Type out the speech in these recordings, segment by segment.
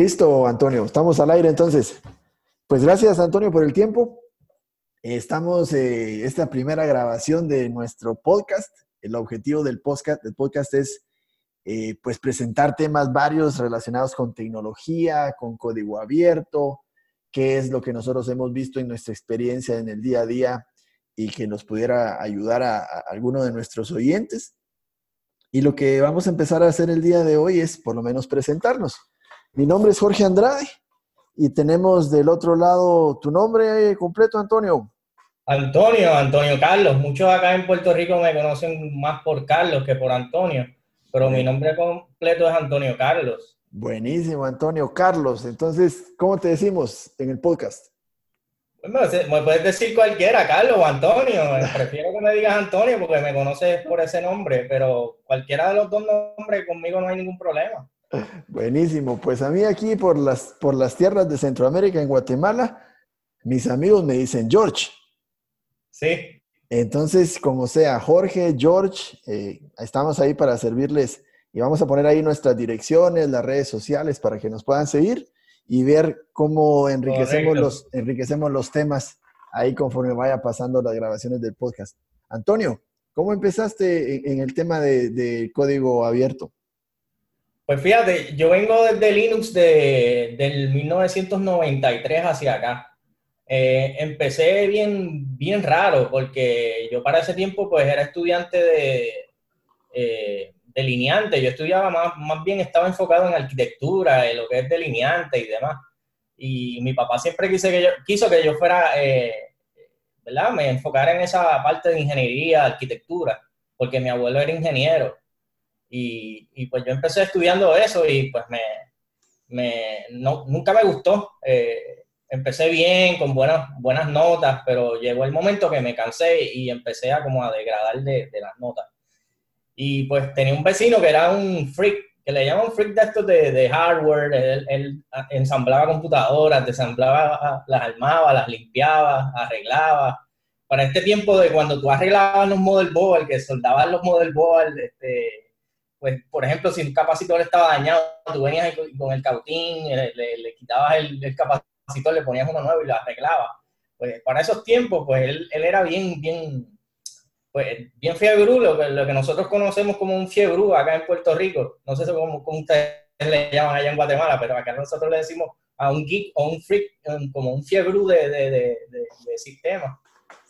Listo, Antonio, estamos al aire entonces. Pues gracias, Antonio, por el tiempo. Estamos, eh, esta primera grabación de nuestro podcast. El objetivo del podcast, del podcast es eh, pues presentar temas varios relacionados con tecnología, con código abierto, qué es lo que nosotros hemos visto en nuestra experiencia en el día a día y que nos pudiera ayudar a, a alguno de nuestros oyentes. Y lo que vamos a empezar a hacer el día de hoy es por lo menos presentarnos. Mi nombre es Jorge Andrade y tenemos del otro lado tu nombre completo, Antonio. Antonio, Antonio Carlos. Muchos acá en Puerto Rico me conocen más por Carlos que por Antonio, pero mi nombre completo es Antonio Carlos. Buenísimo, Antonio Carlos. Entonces, ¿cómo te decimos en el podcast? Bueno, me puedes decir cualquiera, Carlos o Antonio. Prefiero que me digas Antonio porque me conoces por ese nombre, pero cualquiera de los dos nombres conmigo no hay ningún problema. Buenísimo. Pues a mí aquí por las, por las tierras de Centroamérica, en Guatemala, mis amigos me dicen George. Sí. Entonces, como sea, Jorge, George, eh, estamos ahí para servirles y vamos a poner ahí nuestras direcciones, las redes sociales para que nos puedan seguir y ver cómo enriquecemos los, enriquecemos los temas ahí conforme vaya pasando las grabaciones del podcast. Antonio, ¿cómo empezaste en, el tema de, de código abierto? Pues fíjate, yo vengo desde Linux de, del 1993 hacia acá. Eh, empecé bien, bien raro porque yo para ese tiempo pues era estudiante de eh, delineante. Yo estudiaba más, más bien, estaba enfocado en arquitectura, en lo que es delineante y demás. Y mi papá siempre quiso que yo, quiso que yo fuera, eh, ¿verdad? Me enfocara en esa parte de ingeniería, arquitectura, porque mi abuelo era ingeniero. Y, pues yo empecé estudiando eso y pues me, me no, nunca me gustó. Eh, empecé bien, con buenas, buenas notas, pero llegó el momento que me cansé y empecé a como a degradar de, las notas. Y pues tenía un vecino que era un freak, que le llaman freak de estos de, hardware, él, él, ensamblaba computadoras, desamblaba, las armaba, las limpiaba, arreglaba. Para este tiempo de cuando tú arreglabas los model board, que soldabas los model board, este, pues, por ejemplo, si un capacitor estaba dañado, tú venías con el cautín, le, quitabas el, capacitor, le ponías uno nuevo y lo arreglabas. Pues para esos tiempos, pues él, era bien, bien, pues bien fiebrú, lo que, lo que nosotros conocemos como un fiebrú acá en Puerto Rico. No sé cómo, cómo ustedes le llaman allá en Guatemala, pero acá nosotros le decimos a un geek o un freak como un fiebrú de, de, de, de sistema.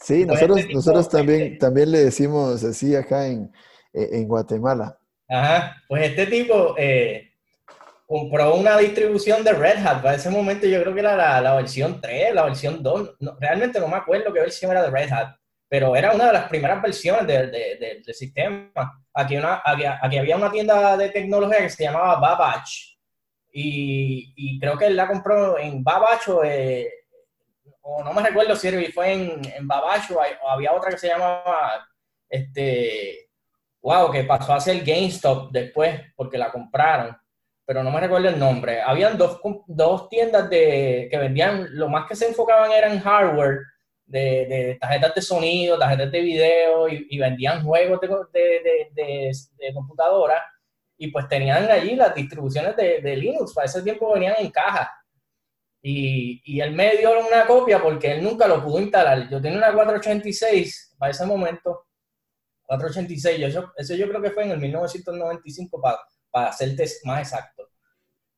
Sí, pues nosotros, nosotros también, también le decimos así acá en, en Guatemala. Ajá, pues este tipo eh, compró una distribución de Red Hat. Para ese momento yo creo que era la, versión 3, la versión 2. realmente no me acuerdo qué versión era de Red Hat, pero era una de las primeras versiones del sistema. Aquí, una, aquí, había una tienda de tecnología que se llamaba Babbage. Y, creo que él la compró en Babbage o, eh, o no me recuerdo si fue en, en Babbage o había otra que se llamaba este, wow, que pasó a ser GameStop después porque la compraron, pero no me recuerdo el nombre. Habían dos, dos tiendas de, que vendían, lo más que se enfocaban era en hardware, de, tarjetas de sonido, tarjetas de video y, vendían juegos de, de, de, computadora y pues tenían allí las distribuciones de, Linux, para ese tiempo venían en caja. Y, y, él me dio una copia porque él nunca lo pudo instalar. Yo tenía una 486 para ese momento 486, eso, yo creo que fue en el 1995 para, para más exacto.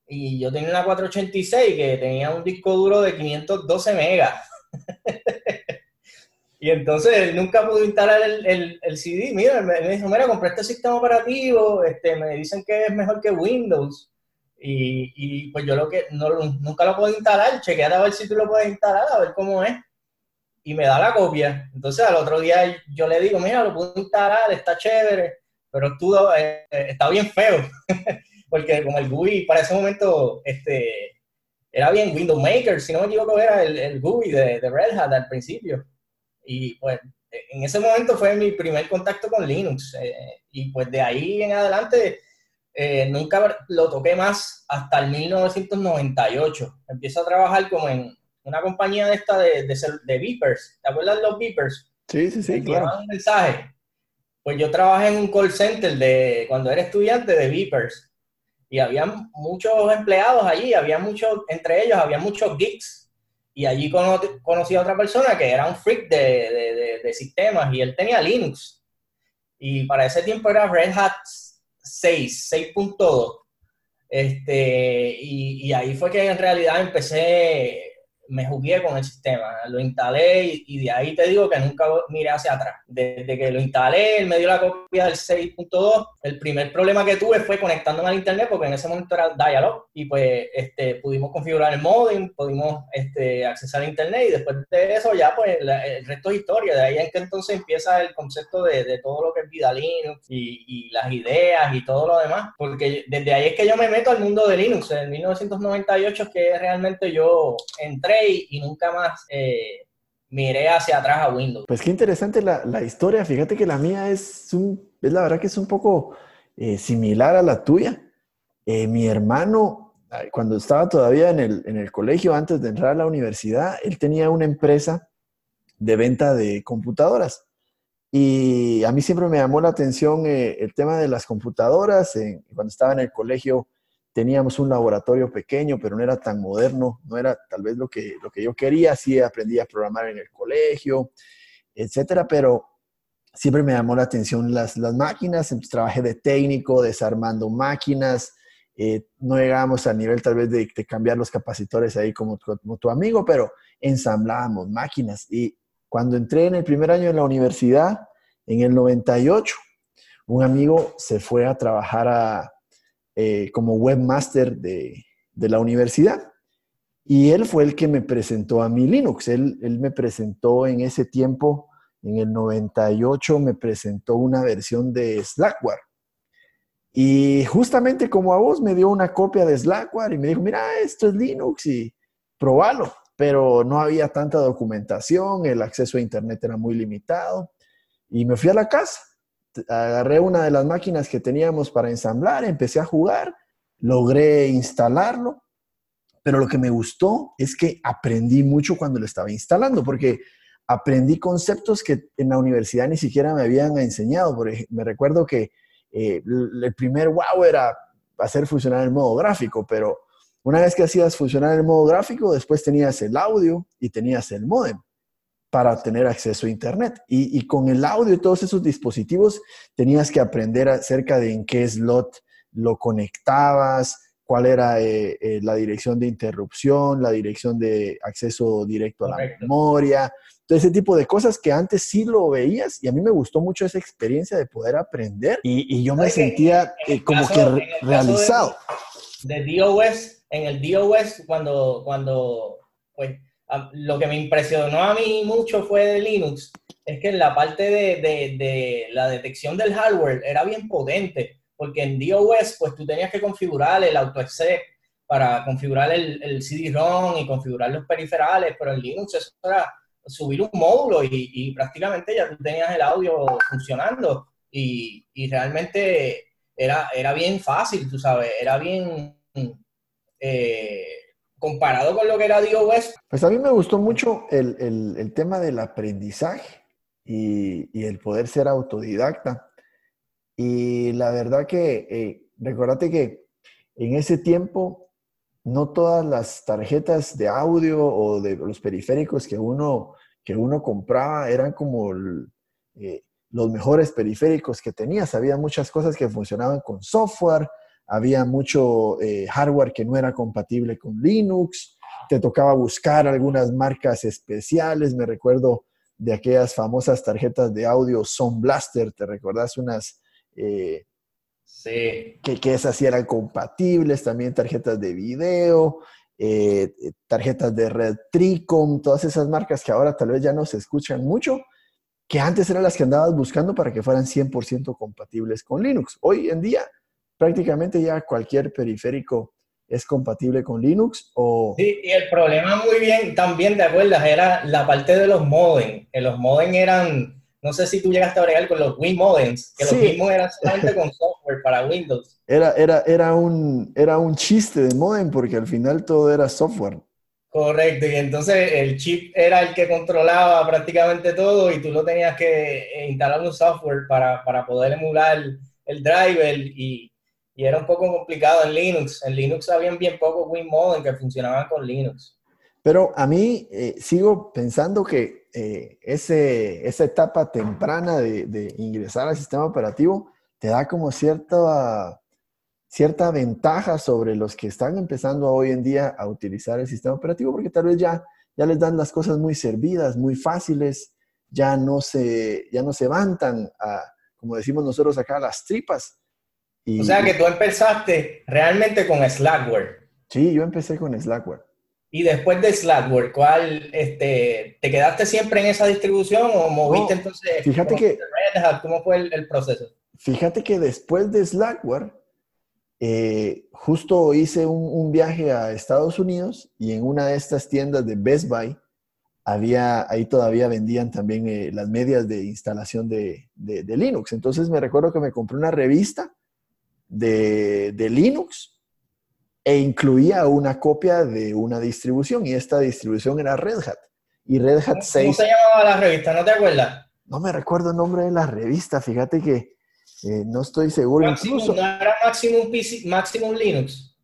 Y yo tenía una 486 que tenía un disco duro de 512 megas. y entonces él nunca pudo instalar el, el, CD. Mira, me, dijo, mira, compré este sistema operativo, este, me dicen que es mejor que Windows. Y, y pues yo lo que nunca lo puedo instalar, chequear a ver si tú lo puedes instalar, a ver cómo es y me da la copia. Entonces al otro día yo le digo, mira, lo puedo instalar, está chévere, pero estuvo, eh, está bien feo, porque como el GUI para ese momento este, era bien Windows Maker, si no me equivoco era el, el GUI de, de, Red Hat al principio. Y pues en ese momento fue mi primer contacto con Linux. Eh, y pues de ahí en adelante eh, nunca lo toqué más hasta el 1998. Empiezo a trabajar como en, una compañía de esta de, de, de beepers. ¿Te acuerdas de los beepers? Sí, sí, sí, claro. un mensaje. Pues yo trabajé en un call center de cuando era estudiante de beepers. y había muchos empleados allí, había muchos, entre ellos había muchos geeks. Y allí conocí a otra persona que era un freak de, de, sistemas y él tenía Linux. Y para ese tiempo era Red Hat 6, 6.2. Este, y, y ahí fue que en realidad empecé me jugué con el sistema, lo instalé y, de ahí te digo que nunca miré hacia atrás. Desde que lo instalé, él me dio la copia del 6.2. El primer problema que tuve fue conectándome al internet porque en ese momento era Dialog y pues este, pudimos configurar el modem, pudimos este, accesar a internet y después de eso ya pues el resto es historia. De ahí en que entonces empieza el concepto de, de todo lo que es vida Linux y, y, las ideas y todo lo demás. Porque desde ahí es que yo me meto al mundo de Linux. En 1998 es que realmente yo entré y, nunca más eh, miré hacia atrás a Windows. Pues qué interesante la, la, historia. Fíjate que la mía es, un, es la verdad que es un poco eh, similar a la tuya. Eh, mi hermano, cuando estaba todavía en el, en el colegio, antes de entrar a la universidad, él tenía una empresa de venta de computadoras. Y a mí siempre me llamó la atención el tema de las computadoras. cuando estaba en el colegio, teníamos un laboratorio pequeño, pero no era tan moderno, no era tal vez lo que, lo que yo quería, sí aprendí a programar en el colegio, etcétera, pero siempre me llamó la atención las, las máquinas, trabajé de técnico, desarmando máquinas, eh, no llegábamos al nivel tal vez de, cambiar los capacitores ahí como, como tu amigo, pero ensamblábamos máquinas. Y cuando entré en el primer año de la universidad, en el 98, un amigo se fue a trabajar a, eh, como webmaster de, de, la universidad. Y él fue el que me presentó a mi Linux. Él, él me presentó en ese tiempo, en el 98, me presentó una versión de Slackware. Y justamente como a vos me dio una copia de Slackware y me dijo, mira, esto es Linux y probalo. Pero no había tanta documentación, el acceso a Internet era muy limitado. Y me fui a la casa agarré una de las máquinas que teníamos para ensamblar, empecé a jugar, logré instalarlo, pero lo que me gustó es que aprendí mucho cuando lo estaba instalando, porque aprendí conceptos que en la universidad ni siquiera me habían enseñado. Por me recuerdo que eh, el primer wow era hacer funcionar el modo gráfico, pero una vez que hacías funcionar el modo gráfico, después tenías el audio y tenías el modem para tener acceso a Internet. Y, con el audio y todos esos dispositivos tenías que aprender acerca de en qué slot lo conectabas, cuál era eh, eh, la dirección de interrupción, la dirección de acceso directo a la memoria, todo ese tipo de cosas que antes sí lo veías y a mí me gustó mucho esa experiencia de poder aprender y, yo me sentía eh, como que realizado. De, DOS, en el DOS, cuando, cuando pues, lo que me impresionó a mí mucho fue de Linux, es que en la parte de, la detección del hardware era bien potente, porque en DOS pues tú tenías que configurar el AutoExec para configurar el, CD-ROM y configurar los periferales, pero en Linux eso era subir un módulo y, prácticamente ya tú tenías el audio funcionando y, realmente era, era bien fácil, tú sabes, era bien... Eh, comparado con lo que era DOS. Pues a mí me gustó mucho el, tema del aprendizaje y, el poder ser autodidacta. Y la verdad que, eh, recordate que en ese tiempo no todas las tarjetas de audio o de los periféricos que uno, que uno compraba eran como eh, los mejores periféricos que tenías. Había muchas cosas que funcionaban con software, había mucho eh, hardware que no era compatible con Linux, te tocaba buscar algunas marcas especiales, me recuerdo de aquellas famosas tarjetas de audio Sound Blaster, ¿te recordás unas? Eh, sí. Que, que, esas sí eran compatibles, también tarjetas de video, eh, tarjetas de Red Tricom, todas esas marcas que ahora tal vez ya no se escuchan mucho, que antes eran las que andabas buscando para que fueran 100% compatibles con Linux. Hoy en día prácticamente ya cualquier periférico es compatible con Linux o... Sí, y el problema muy bien, también te acuerdas, era la parte de los modems. Que los modems eran, no sé si tú llegaste a bregar con los Wii modems, que los mismos eran solamente con software para Windows. Era, era, era, un, era un chiste de modem porque al final todo era software. Correcto, y entonces el chip era el que controlaba prácticamente todo y tú lo tenías que instalar un software para, para poder emular el driver y y era un poco complicado en Linux. En Linux habían bien pocos WinModem que funcionaban con Linux. Pero a mí eh, sigo pensando que eh, ese, esa etapa temprana de, ingresar al sistema operativo te da como cierta, cierta ventaja sobre los que están empezando hoy en día a utilizar el sistema operativo, porque tal vez ya, ya les dan las cosas muy servidas, muy fáciles, ya no se, ya no se van tan, a, como decimos nosotros acá, las tripas. O sea que tú empezaste realmente con Slackware. Sí, yo empecé con Slackware. Y después de Slackware, ¿cuál, este, ¿te quedaste siempre en esa distribución o moviste entonces? Fíjate que... ¿Cómo fue el, proceso? Fíjate que después de Slackware, eh, justo hice un, viaje a Estados Unidos y en una de estas tiendas de Best Buy, había, ahí todavía vendían también eh, las medias de instalación de, Linux. Entonces me recuerdo que me compré una revista de, de Linux e incluía una copia de una distribución y esta distribución era Red Hat. Y Red Hat 6... ¿Cómo se llamaba la revista? ¿No te acuerdas? No me recuerdo el nombre de la revista, fíjate que eh, no estoy seguro. incluso, ¿No era Maximum, Linux?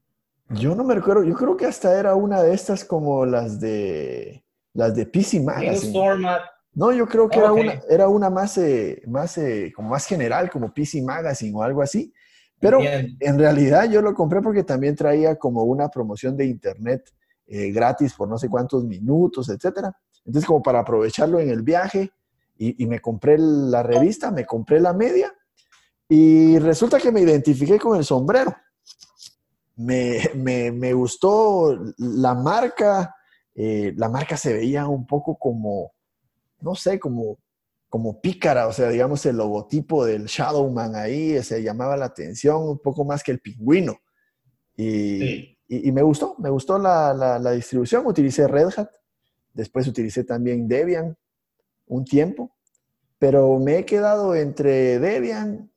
Yo no me recuerdo, yo creo que hasta era una de estas como las de las de PC Magazine. No, yo creo que era, una, era una más, eh, más eh, como más general, como PC Magazine o algo así. Pero en realidad yo lo compré porque también traía como una promoción de internet eh, gratis por no sé cuántos minutos, etcétera. Entonces, como para aprovecharlo en el viaje, y, me compré la revista, me compré la media, y resulta que me identifiqué con el sombrero. Me, me, gustó la marca, eh, la marca se veía un poco como, no sé, como como pícara, o sea, digamos, el logotipo del Shadowman ahí se llamaba la atención un poco más que el pingüino. Y, me gustó, me gustó la, distribución. Utilicé Red Hat, después utilicé también Debian un tiempo, pero me he quedado entre Debian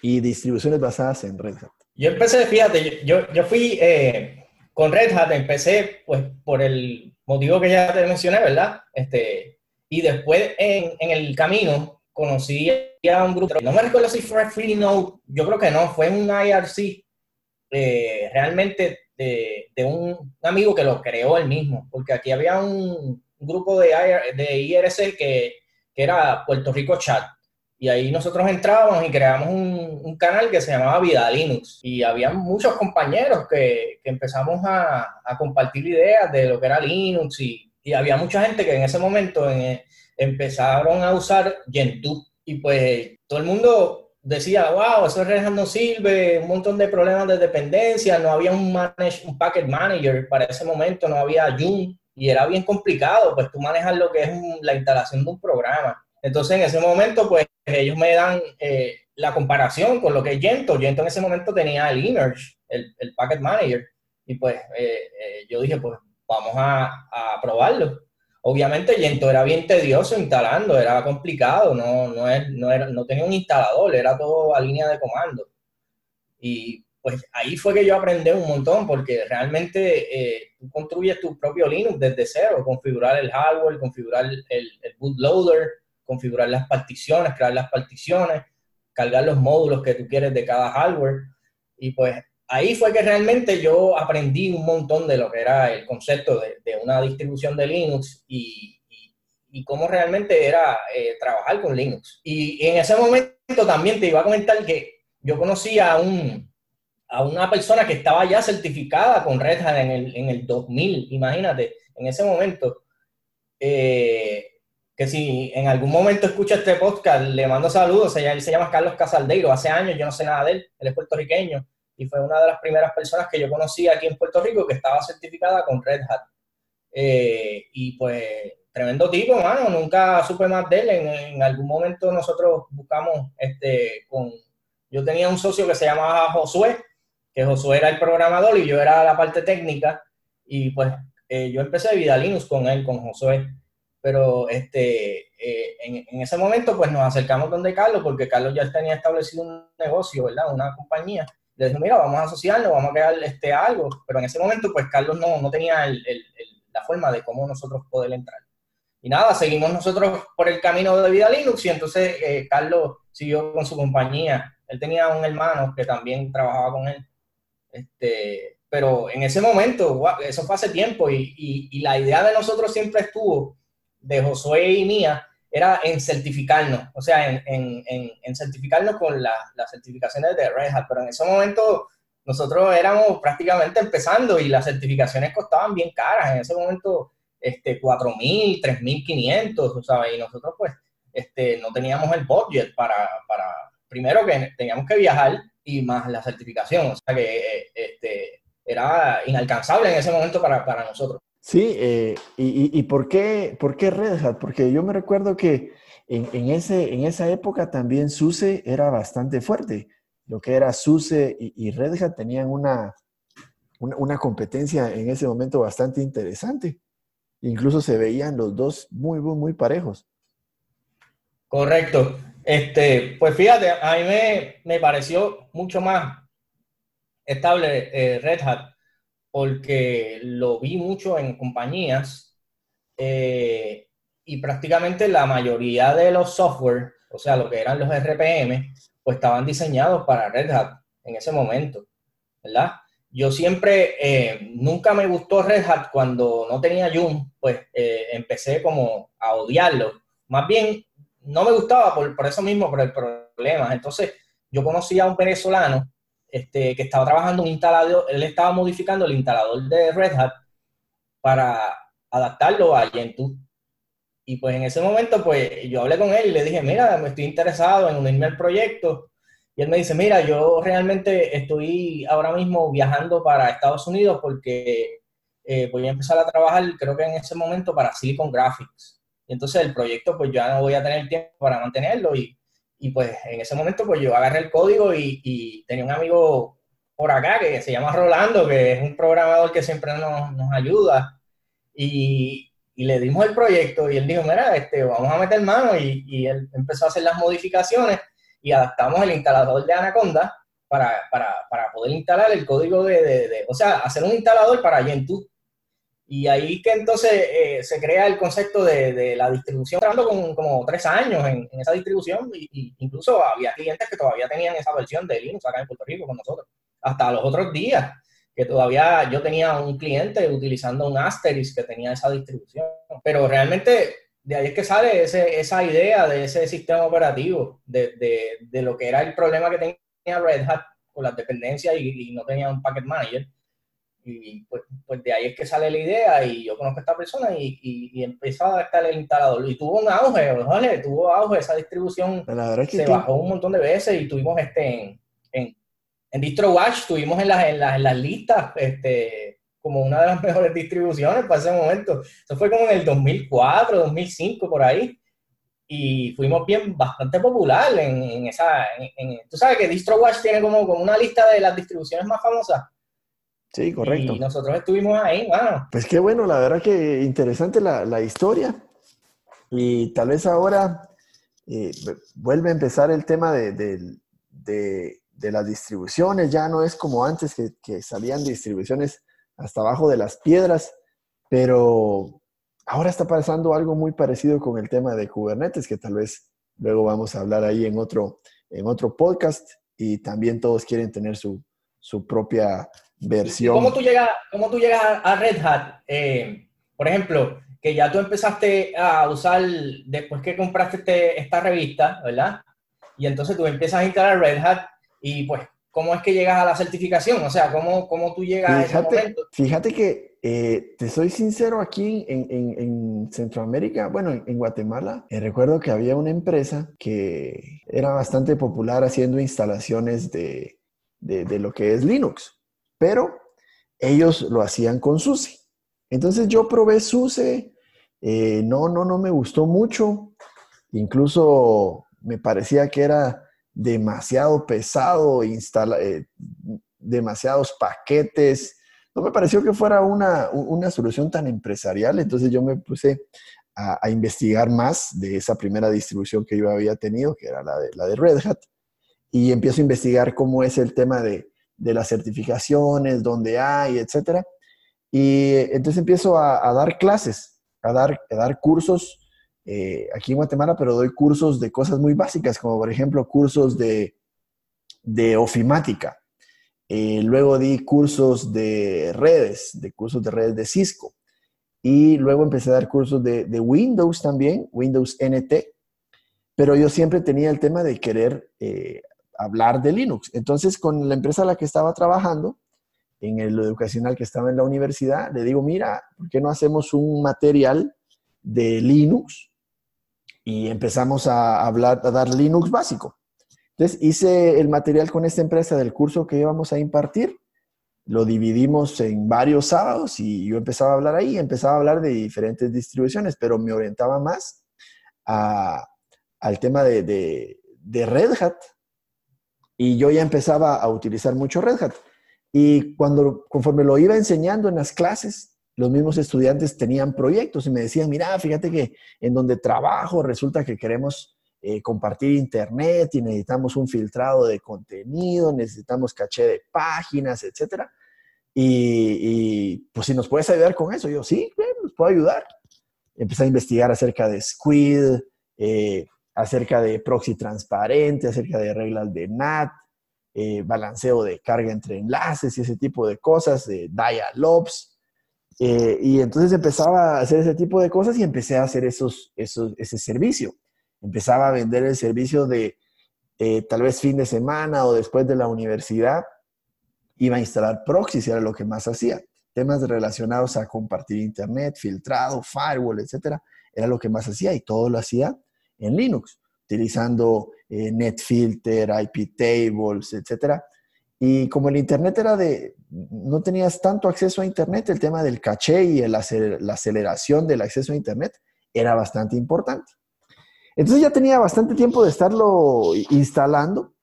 y distribuciones basadas en Red Hat. Yo empecé, fíjate, yo, yo fui eh, con Red Hat, empecé pues por el motivo que ya te mencioné, ¿verdad? Este, y después en, en el camino conocí a un grupo, no me recuerdo si fue Freenode, yo creo que no, fue un IRC, eh, realmente de, de, un amigo que lo creó él mismo, porque aquí había un grupo de, de IRC que, que era Puerto Rico Chat, y ahí nosotros entrábamos y creamos un, un, canal que se llamaba Vida Linux. Y había muchos compañeros que, que empezamos a, a, compartir ideas de lo que era Linux y, y había mucha gente que en ese momento empezaron a usar Gentoo y pues todo el mundo decía, wow, eso es Red Hat no sirve, un montón de problemas de dependencia, no había un, manage, un packet manager para ese momento, no había Joom y era bien complicado, pues tú manejas lo que es la instalación de un programa. Entonces en ese momento pues ellos me dan eh, la comparación con lo que es Gentoo. Gentoo en ese momento tenía el Emerge, el, el packet manager y pues eh, eh, yo dije pues vamos a, probarlo. Obviamente Gento era bien tedioso instalando, era complicado, no, no, no, era, no tenía un instalador, era todo a línea de comando. Y pues ahí fue que yo aprendí un montón, porque realmente eh, tú construyes tu propio Linux desde cero, configurar el hardware, configurar el, el bootloader, configurar las particiones, crear las particiones, cargar los módulos que tú quieres de cada hardware. Y pues ahí fue que realmente yo aprendí un montón de lo que era el concepto de, una distribución de Linux y, cómo realmente era eh, trabajar con Linux. Y, en ese momento también te iba a comentar que yo conocí a, un, una persona que estaba ya certificada con Red Hat en el, en el 2000, imagínate, en ese momento. Eh, que si en algún momento escucha este podcast, le mando saludos, él se llama Carlos Casaldeiro, hace años yo no sé nada de él, él es puertorriqueño, y fue una de las primeras personas que yo conocí aquí en Puerto Rico que estaba certificada con Red Hat. Eh, y pues, tremendo tipo, mano, nunca supe más de él. En, algún momento nosotros buscamos, este, con, yo tenía un socio que se llamaba Josué, que Josué era el programador y yo era la parte técnica, y pues eh, yo empecé Vida Linux con él, con Josué. Pero este, eh, en, en, ese momento pues nos acercamos donde Carlos, porque Carlos ya tenía establecido un negocio, ¿verdad? Una compañía le dije, mira, vamos a asociarnos, vamos a crear este, algo, pero en ese momento, pues Carlos no, no tenía la forma de cómo nosotros poder entrar. Y nada, seguimos nosotros por el camino de vida Linux y entonces eh, Carlos siguió con su compañía Él tenía un hermano que también trabajaba con él. Este, pero en ese momento, eso fue hace tiempo y, y, la idea de nosotros siempre estuvo, de Josué y mía, era en certificarnos, o sea, en, en, en, certificarnos con las certificaciones de Red Hat, pero en ese momento nosotros éramos prácticamente empezando y las certificaciones costaban bien caras, en ese momento este, 4.000, 3.500, ¿sabes? Y nosotros pues este, no teníamos el budget para, para, primero que teníamos que viajar y más la certificación, o sea que eh, este, era inalcanzable en ese momento para, para nosotros. Sí, eh, y, y, por, qué, por qué Red Hat? Porque yo me recuerdo que en, en, ese, en esa época también SUSE era bastante fuerte. Lo que era SUSE y, Red Hat tenían una, una, una, competencia en ese momento bastante interesante. Incluso se veían los dos muy, muy, muy parejos. Correcto. Este, pues fíjate, a mí me, me pareció mucho más estable eh, Red Hat porque lo vi mucho en compañías eh, y prácticamente la mayoría de los software, o sea, lo que eran los RPM, pues estaban diseñados para Red Hat en ese momento, ¿verdad? Yo siempre, eh, nunca me gustó Red Hat cuando no tenía Joom, pues empecé como a odiarlo. Más bien, no me gustaba por, por eso mismo, por el problema. Entonces, yo conocí a un venezolano este, que estaba trabajando un instalador, él estaba modificando el instalador de Red Hat para adaptarlo a Gentoo. Y pues en ese momento, pues yo hablé con él y le dije, mira, me estoy interesado en unirme al proyecto. Y él me dice, mira, yo realmente estoy ahora mismo viajando para Estados Unidos porque eh, voy a empezar a trabajar, creo que en ese momento, para Silicon Graphics. Y entonces el proyecto, pues ya no voy a tener tiempo para mantenerlo y y pues en ese momento pues yo agarré el código y, tenía un amigo por acá que se llama Rolando, que es un programador que siempre nos, nos ayuda. Y, y, le dimos el proyecto y él dijo, mira, este, vamos a meter mano y, y él empezó a hacer las modificaciones y adaptamos el instalador de Anaconda para, para, para poder instalar el código de, de, o sea, hacer un instalador para Gentoo y ahí que entonces eh, se crea el concepto de, de la distribución, trabajando con como tres años en, en esa distribución, y, incluso había clientes que todavía tenían esa versión de Linux acá en Puerto Rico con nosotros. Hasta los otros días, que todavía yo tenía un cliente utilizando un Asterisk que tenía esa distribución. Pero realmente de ahí es que sale ese, esa idea de ese sistema operativo, de, de, de, lo que era el problema que tenía Red Hat con las dependencias y, y no tenía un packet manager y pues, pues, de ahí es que sale la idea y yo conozco a esta persona y, y, empezó a estar el instalador. Y tuvo un auge, ¿vale? Tuvo auge esa distribución. se bajó un montón de veces y tuvimos este en, en, DistroWatch, tuvimos en las, en, las, en las listas este, como una de las mejores distribuciones para ese momento. Eso fue como en el 2004, 2005, por ahí. Y fuimos bien, bastante popular en, en esa... En, Tú sabes que DistroWatch tiene como, como una lista de las distribuciones más famosas Sí, correcto. Y nosotros estuvimos ahí, bueno. Pues qué bueno, la verdad que interesante la, la historia. Y tal vez ahora eh, vuelve a empezar el tema de, de, de, las distribuciones. Ya no es como antes que, que, salían distribuciones hasta abajo de las piedras, pero ahora está pasando algo muy parecido con el tema de Kubernetes, que tal vez luego vamos a hablar ahí en otro, en otro podcast. Y también todos quieren tener su, su propia versión. ¿Cómo tú llegas, cómo tú llegas a Red Hat? Eh, por ejemplo, que ya tú empezaste a usar, después que compraste este, esta revista, ¿verdad? Y entonces tú empiezas a instalar Red Hat y pues, ¿cómo es que llegas a la certificación? O sea, ¿cómo, cómo tú llegas fíjate, a ese momento? Fíjate que, eh, te soy sincero, aquí en, en, en Centroamérica, bueno, en, Guatemala, eh, recuerdo que había una empresa que era bastante popular haciendo instalaciones de, de, de lo que es Linux pero ellos lo hacían con SUSE. Entonces yo probé SUSE, eh, no, no, no me gustó mucho, incluso me parecía que era demasiado pesado, instala, eh, demasiados paquetes, no me pareció que fuera una, una, solución tan empresarial, entonces yo me puse a, investigar más de esa primera distribución que yo había tenido, que era la de, la de Red Hat, y empiezo a investigar cómo es el tema de, de las certificaciones, dónde hay, etcétera. Y entonces empiezo a, dar clases, a dar, a dar cursos eh, aquí en Guatemala, pero doy cursos de cosas muy básicas, como por ejemplo cursos de, de ofimática. Eh, luego di cursos de redes, de cursos de redes de Cisco. Y luego empecé a dar cursos de, Windows también, Windows NT. Pero yo siempre tenía el tema de querer eh, hablar de Linux. Entonces, con la empresa a la que estaba trabajando, en el educacional que estaba en la universidad, le digo, mira, ¿por qué no hacemos un material de Linux? Y empezamos a hablar, a dar Linux básico. Entonces hice el material con esta empresa del curso que íbamos a impartir, lo dividimos en varios sábados y yo empezaba a hablar ahí, empezaba a hablar de diferentes distribuciones, pero me orientaba más al tema de, de Red Hat y yo ya empezaba a utilizar mucho Red Hat. Y cuando, conforme lo iba enseñando en las clases, los mismos estudiantes tenían proyectos y me decían, mira, fíjate que en donde trabajo resulta que queremos eh, compartir internet y necesitamos un filtrado de contenido, necesitamos caché de páginas, etcétera. Y, pues si nos puedes ayudar con eso, yo sí, nos puedo ayudar. Empecé a investigar acerca de Squid, eh, acerca de proxy transparente, acerca de reglas de NAT, eh, balanceo de carga entre enlaces y ese tipo de cosas, de dial-ups. Eh, y entonces empezaba a hacer ese tipo de cosas y empecé a hacer esos, esos, ese servicio. Empezaba a vender el servicio de eh, tal vez fin de semana o después de la universidad. Iba a instalar proxies, era lo que más hacía. Temas relacionados a compartir internet, filtrado, firewall, etcétera, era lo que más hacía y todo lo hacía en Linux, utilizando eh, NetFilter, IP tables, etcétera. Y como el Internet era de, no tenías tanto acceso a Internet, el tema del caché y la aceleración del acceso a Internet era bastante importante. Entonces ya tenía bastante tiempo de estarlo instalando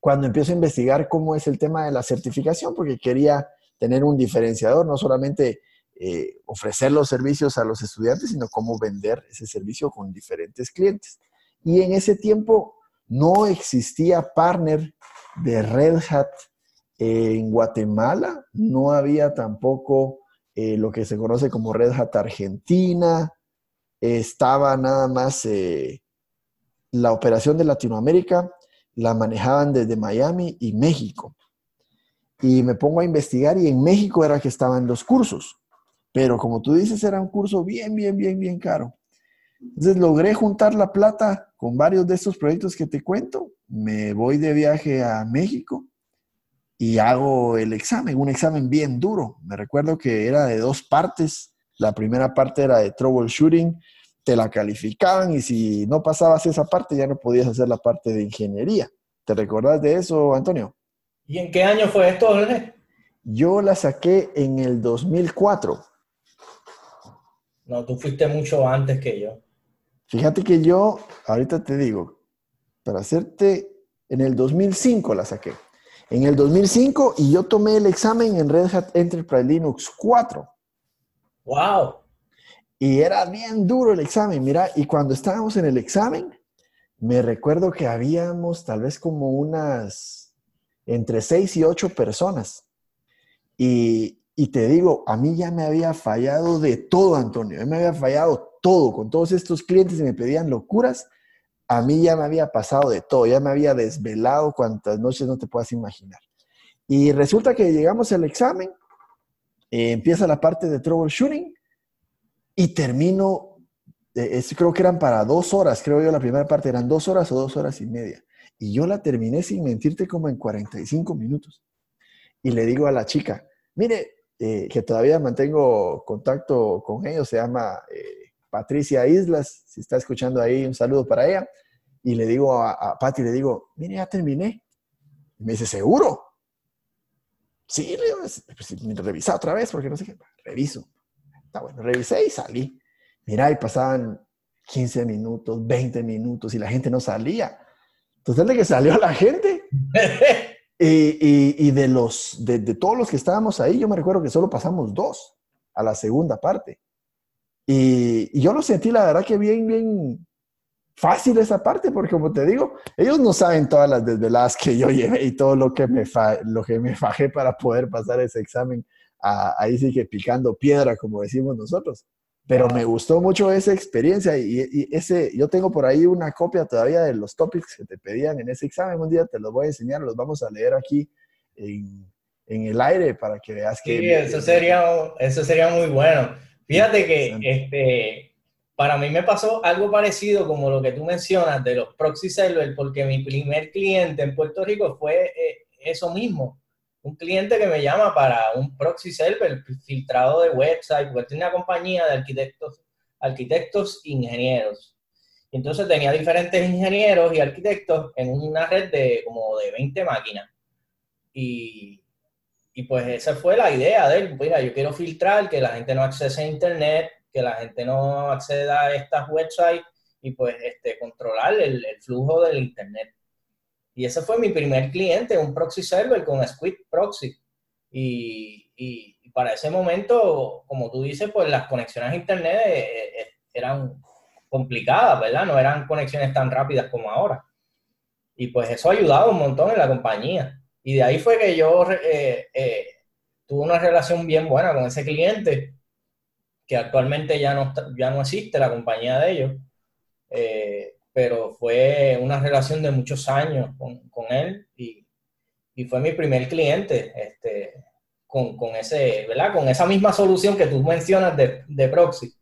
cuando empiezo a investigar cómo es el tema de la certificación, porque quería tener un diferenciador, no solamente eh, ofrecer los servicios a los estudiantes, sino cómo vender ese servicio con diferentes clientes. Y en ese tiempo no existía partner de Red Hat en Guatemala, no había tampoco eh, lo que se conoce como Red Hat Argentina, estaba nada más eh, la operación de Latinoamérica, la manejaban desde Miami y México. Y me pongo a investigar y en México era que estaban los cursos, pero como tú dices, era un curso bien, bien, bien, bien caro. Entonces logré juntar la plata con varios de estos proyectos que te cuento. Me voy de viaje a México y hago el examen, un examen bien duro. Me recuerdo que era de dos partes. La primera parte era de troubleshooting, te la calificaban y si no pasabas esa parte ya no podías hacer la parte de ingeniería. ¿Te recordás de eso, Antonio? ¿Y en qué año fue esto, Jorge? Yo la saqué en el 2004. No, tú fuiste mucho antes que yo. Fíjate que yo, ahorita te digo, para hacerte, en el 2005 la saqué. En el 2005 y yo tomé el examen en Red Hat Enterprise Linux 4. ¡Wow! Y era bien duro el examen, mira, y cuando estábamos en el examen, me recuerdo que habíamos tal vez como unas entre seis y ocho personas. Y, y te digo, a mí ya me había fallado de todo, Antonio, me había fallado todo, con todos estos clientes y me pedían locuras, a mí ya me había pasado de todo, ya me había desvelado cuantas noches no te puedas imaginar. Y resulta que llegamos al examen, eh, empieza la parte de troubleshooting y termino, eh, creo que eran para dos horas, creo yo la primera parte eran dos horas o dos horas y media. Y yo la terminé sin mentirte como en 45 minutos. Y le digo a la chica, mire, eh, que todavía mantengo contacto con ellos, se llama Patricia Islas, si está escuchando ahí, un saludo para ella. Y le digo a, a Pati, le digo, mire, ya terminé. Y me dice, ¿seguro? Sí, le digo, pues, revisa otra vez, porque no sé qué. Reviso. Está bueno, revisé y salí. Mira, y pasaban 15 minutos, 20 minutos y la gente no salía. Entonces, de que salió la gente. y, de, los, todos los que estábamos ahí, yo me recuerdo que solo pasamos dos a la segunda parte. Y, yo lo sentí, la verdad, que bien, bien fácil esa parte, porque como te digo, ellos no saben todas las desveladas que yo llevé y todo lo que me, lo que me fajé para poder pasar ese examen, ahí sí que picando piedra, como decimos nosotros. Pero me gustó mucho esa experiencia y, ese, yo tengo por ahí una copia todavía de los topics que te pedían en ese examen. Un día te los voy a enseñar, los vamos a leer aquí en, en el aire para que veas que... Sí, eso sería, eso sería muy bueno. Fíjate que este, para mí me pasó algo parecido como lo que tú mencionas de los proxy servers, porque mi primer cliente en Puerto Rico fue eh, eso mismo un cliente que me llama para un proxy server filtrado de website, porque tiene una compañía de arquitectos, arquitectos ingenieros. Entonces tenía diferentes ingenieros y arquitectos en una red de como de 20 máquinas. Y, y pues esa fue la idea de él. Mira, yo quiero filtrar que la gente no accese a internet, que la gente no acceda a estas websites y pues este, controlar el, el flujo del internet. Y ese fue mi primer cliente, un proxy server con Squid Proxy. Y, para ese momento, como tú dices, pues las conexiones a Internet eh, eh, eran complicadas, ¿verdad? No eran conexiones tan rápidas como ahora. Y pues eso ha ayudado un montón en la compañía. Y de ahí fue que yo eh, tuve una relación bien buena con ese cliente, que actualmente ya no, ya no existe la compañía de ellos pero fue una relación de muchos años con, con él y, y, fue mi primer cliente este, con, con, ese, ¿verdad? con esa misma solución que tú mencionas de, de proxy.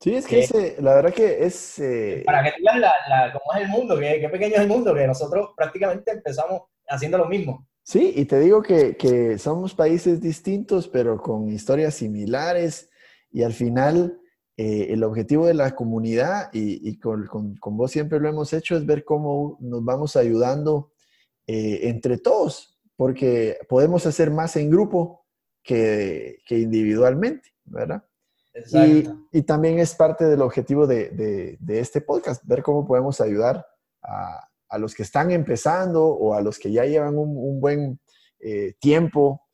Sí, es que ese, la verdad que es... Eh, para que tú veas la, cómo es el mundo, qué, qué, pequeño es el mundo, que nosotros prácticamente empezamos haciendo lo mismo. Sí, y te digo que, que somos países distintos, pero con historias similares y al final eh, el objetivo de la comunidad, y, con, vos siempre lo hemos hecho, es ver cómo nos vamos ayudando eh, entre todos, porque podemos hacer más en grupo que, individualmente, ¿verdad? Y, y, también es parte del objetivo de, este podcast, ver cómo podemos ayudar a, los que están empezando o a los que ya llevan un, buen eh, tiempo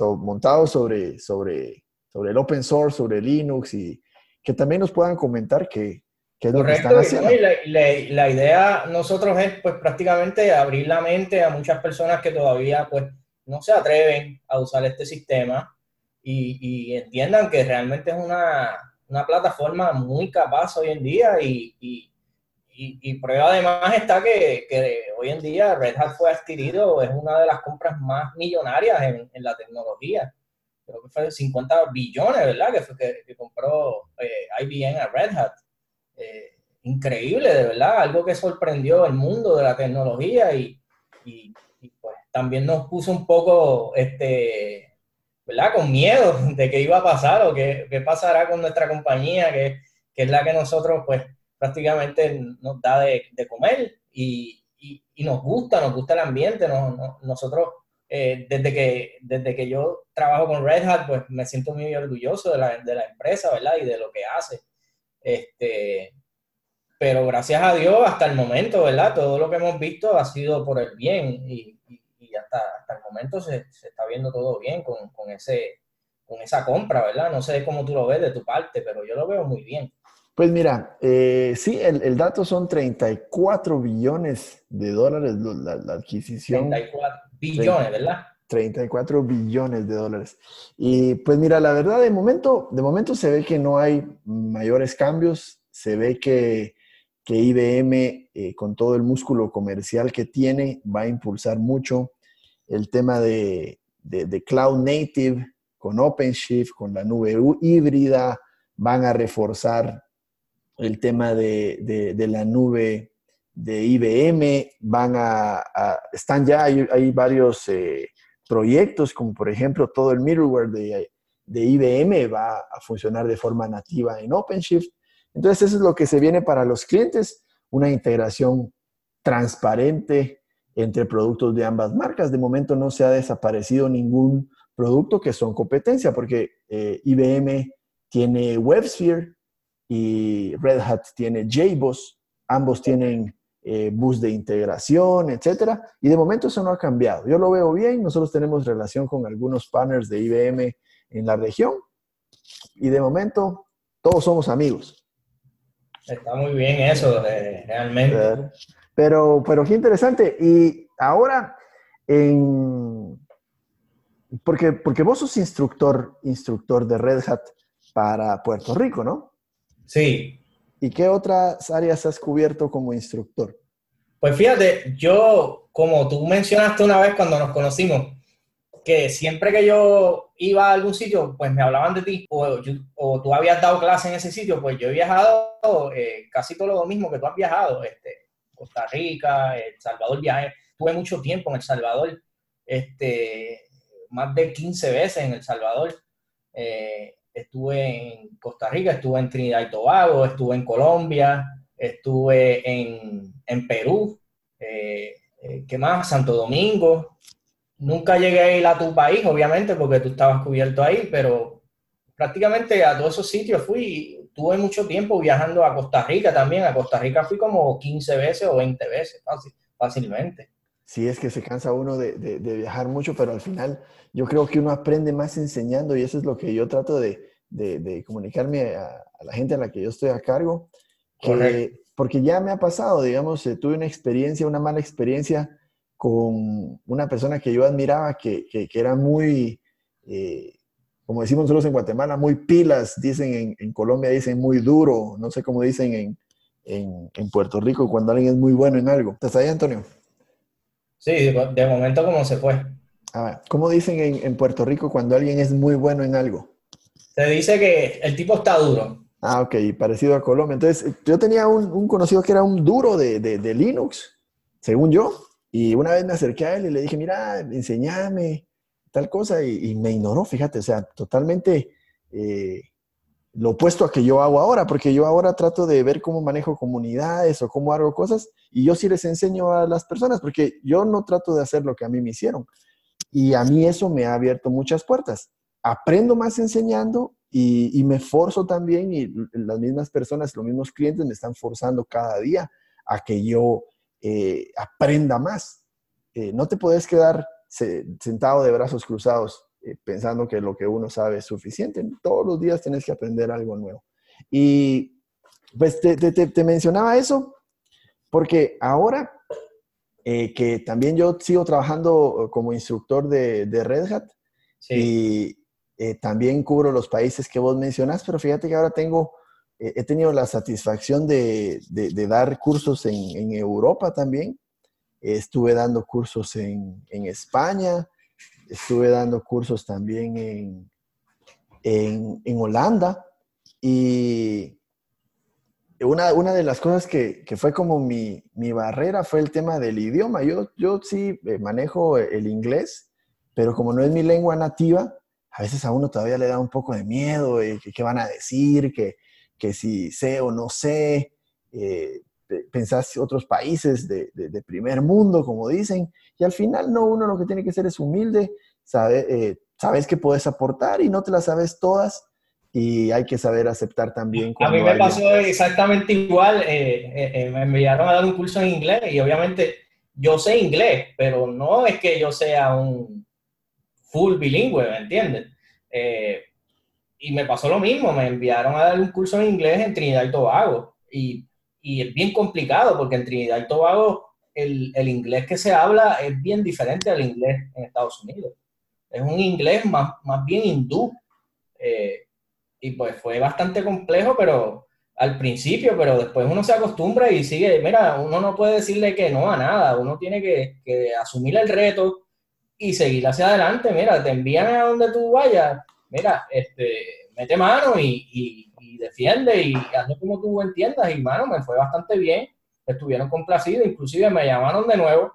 montado sobre, sobre, sobre el open source, sobre Linux y, que también nos puedan comentar qué, qué es lo que están haciendo. la, idea nosotros es pues prácticamente abrir la mente a muchas personas que todavía pues no se atreven a usar este sistema y, entiendan que realmente es una, una, plataforma muy capaz hoy en día y, y, y prueba además está que, que, hoy en día Red Hat fue adquirido, es una de las compras más millonarias en, en la tecnología creo que fue 50 billones, ¿verdad? Que, fue, que, compró eh, IBM a Red Hat. Eh, increíble, de verdad, algo que sorprendió el mundo de la tecnología y, y, pues también nos puso un poco, este, ¿verdad? Con miedo de qué iba a pasar o qué, qué pasará con nuestra compañía, que, que, es la que nosotros pues prácticamente nos da de, de comer y, y, nos gusta, nos gusta el ambiente, nosotros eh, desde, que, desde que yo trabajo con Red Hat, pues me siento muy orgulloso de la, de la empresa, ¿verdad? Y de lo que hace. Este, pero gracias a Dios, hasta el momento, ¿verdad? Todo lo que hemos visto ha sido por el bien y, y, hasta, hasta, el momento se, se, está viendo todo bien con, con, ese, con esa compra, ¿verdad? No sé cómo tú lo ves de tu parte, pero yo lo veo muy bien. Pues mira, eh, sí, el, el, dato son 34 billones de dólares la, la adquisición. 34 billones, ¿verdad? 34 billones de dólares. Y pues mira, la verdad, de momento, de momento se ve que no hay mayores cambios, se ve que, que IBM, eh, con todo el músculo comercial que tiene, va a impulsar mucho el tema de, de, de Cloud Native, con OpenShift, con la nube híbrida, van a reforzar el tema de, la nube de IBM, van a, están ya, hay, varios eh, proyectos, como por ejemplo todo el middleware de, de, IBM va a funcionar de forma nativa en OpenShift. Entonces eso es lo que se viene para los clientes, una integración transparente entre productos de ambas marcas. De momento no se ha desaparecido ningún producto que son competencia, porque eh, IBM tiene WebSphere, y Red Hat tiene JBoss, ambos tienen eh, bus de integración, etcétera, y de momento eso no ha cambiado. Yo lo veo bien, nosotros tenemos relación con algunos partners de IBM en la región y de momento todos somos amigos. Está muy bien eso, realmente. Pero, pero qué interesante. Y ahora, en, porque, porque vos sos instructor, instructor de Red Hat, para Puerto Rico, ¿no? Sí. ¿Y qué otras áreas has cubierto como instructor? Pues fíjate, yo, como tú mencionaste una vez cuando nos conocimos, que siempre que yo iba a algún sitio, pues me hablaban de ti, o, tú habías dado clase en ese sitio, pues yo he viajado eh, casi todo lo mismo que tú has viajado, este, Costa Rica, El Salvador, viajé, tuve mucho tiempo en El Salvador, este, más de 15 veces en El Salvador, eh, estuve en Costa Rica, estuve en Trinidad y Tobago, estuve en Colombia, estuve en, en Perú, eh, ¿qué más? Santo Domingo, Nunca llegué a ir a tu país, obviamente, porque tú estabas cubierto ahí, pero prácticamente a todos esos sitios fui. Tuve mucho tiempo viajando a Costa Rica también. A Costa Rica fui como 15 veces o 20 veces, fácilmente. Sí, es que se cansa uno de, viajar mucho, pero al final yo creo que uno aprende más enseñando y eso es lo que yo trato de, comunicarme a, la gente a la que yo estoy a cargo. porque ya me ha pasado, digamos, eh, tuve una experiencia, una mala experiencia con una persona que yo admiraba, que, que, era muy, eh, como decimos nosotros en Guatemala, muy pilas, dicen en, Colombia, dicen muy duro, no sé cómo dicen en, en, en, Puerto Rico cuando alguien es muy bueno en algo. ¿Estás ahí, Antonio? Sí, de momento como se fue. Ah, ¿Cómo dicen en, Puerto Rico cuando alguien es muy bueno en algo? Se dice que el tipo está duro. Ah, ok, parecido a Colombia. Entonces, yo tenía un, un conocido que era un duro de, de, de Linux, según yo, y una vez me acerqué a él y le dije, mira, enséñame tal cosa, y, me ignoró, fíjate, o sea, totalmente eh, lo opuesto a que yo hago ahora, porque yo ahora trato de ver cómo manejo comunidades o cómo hago cosas, y yo sí les enseño a las personas, porque yo no trato de hacer lo que a mí me hicieron. Y a mí eso me ha abierto muchas puertas. Aprendo más enseñando y, me forzo también, y las mismas personas, los mismos clientes me están forzando cada día a que yo eh, aprenda más. Eh, no te puedes quedar sentado de brazos cruzados eh, pensando que lo que uno sabe es suficiente. Todos los días tienes que aprender algo nuevo. Y pues te, mencionaba eso porque ahora que también yo sigo trabajando como instructor de, Red Hat y también cubro los países que vos mencionas, pero fíjate que ahora tengo he tenido la satisfacción de, dar cursos en, Europa también. Estuve dando cursos en, España, estuve dando cursos también en, Holanda. Y una, una, de las cosas que, fue como mi, barrera fue el tema del idioma. Yo, yo sí eh, manejo el inglés, pero como no es mi lengua nativa, a veces a uno todavía le da un poco de miedo, eh, qué van a decir, que, que si sé o no sé, eh, pensás otros países de, primer mundo, como dicen, y al final no, uno lo que tiene que ser es humilde, sabe, eh, sabes que puedes aportar y no te las sabes todas, y hay que saber aceptar también. A mí me pasó exactamente igual, eh, eh, me enviaron a dar un curso en inglés y obviamente yo sé inglés, pero no es que yo sea un full bilingüe, ¿me entiendes? y me pasó lo mismo, me enviaron a dar un curso en inglés en Trinidad y Tobago. Y, y es bien complicado porque en Trinidad y Tobago el, el, inglés que se habla es bien diferente al inglés en Estados Unidos. Es un inglés más, más bien hindú. Eh, y pues fue bastante complejo, pero al principio, pero después uno se acostumbra y sigue, mira, uno no puede decirle que no a nada, uno tiene que, que asumir el reto y seguir hacia adelante, mira, te envían a donde tú vayas, mira, este, mete mano y, defiende y hazlo como tú entiendas. Y, mano, me fue bastante bien. Estuvieron complacidos, inclusive me llamaron de nuevo,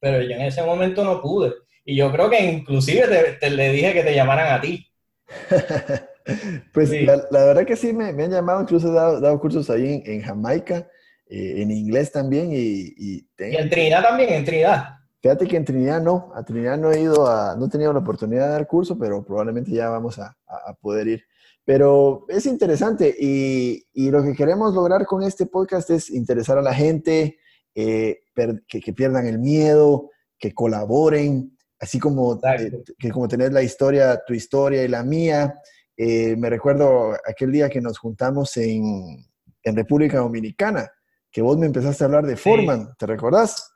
pero yo en ese momento no pude. Y yo creo que inclusive te, le dije que te llamaran a ti. pues la, verdad que sí, me, han llamado, incluso he dado, cursos ahí en, Jamaica, eh, en inglés también. Y, y en Trinidad también, en Trinidad. Fíjate que en Trinidad no, a Trinidad no he ido a, no he tenido la oportunidad de dar curso, pero probablemente ya vamos a, poder ir. Pero es interesante y, lo que queremos lograr con este podcast es interesar a la gente, eh, que, pierdan el miedo, que colaboren, así como, eh, que como tener la historia, tu historia y la mía. Eh, me recuerdo aquel día que nos juntamos en, República Dominicana, que vos me empezaste a hablar de Forman, ¿te recordás?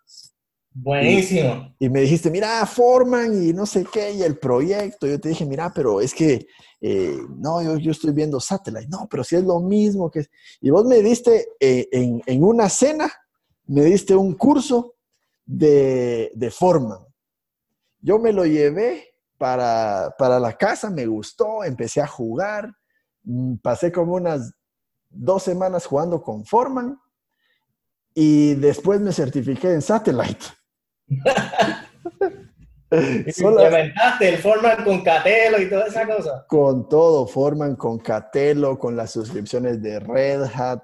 Buenísimo. Y, me dijiste, mira, forman y no sé qué, y el proyecto. Yo te dije, mira, pero es que, eh, no, yo, yo, estoy viendo Satellite. No, pero si es lo mismo que... Y vos me diste eh, en, en, una cena, me diste un curso de, de Forman. Yo me lo llevé para, para la casa, me gustó, empecé a jugar, mm, pasé como unas dos semanas jugando con Forman y después me certifiqué en Satellite. Implementaste el Forman con Catelo y toda esa cosa. Con todo, Forman con Catelo, con las suscripciones de Red Hat.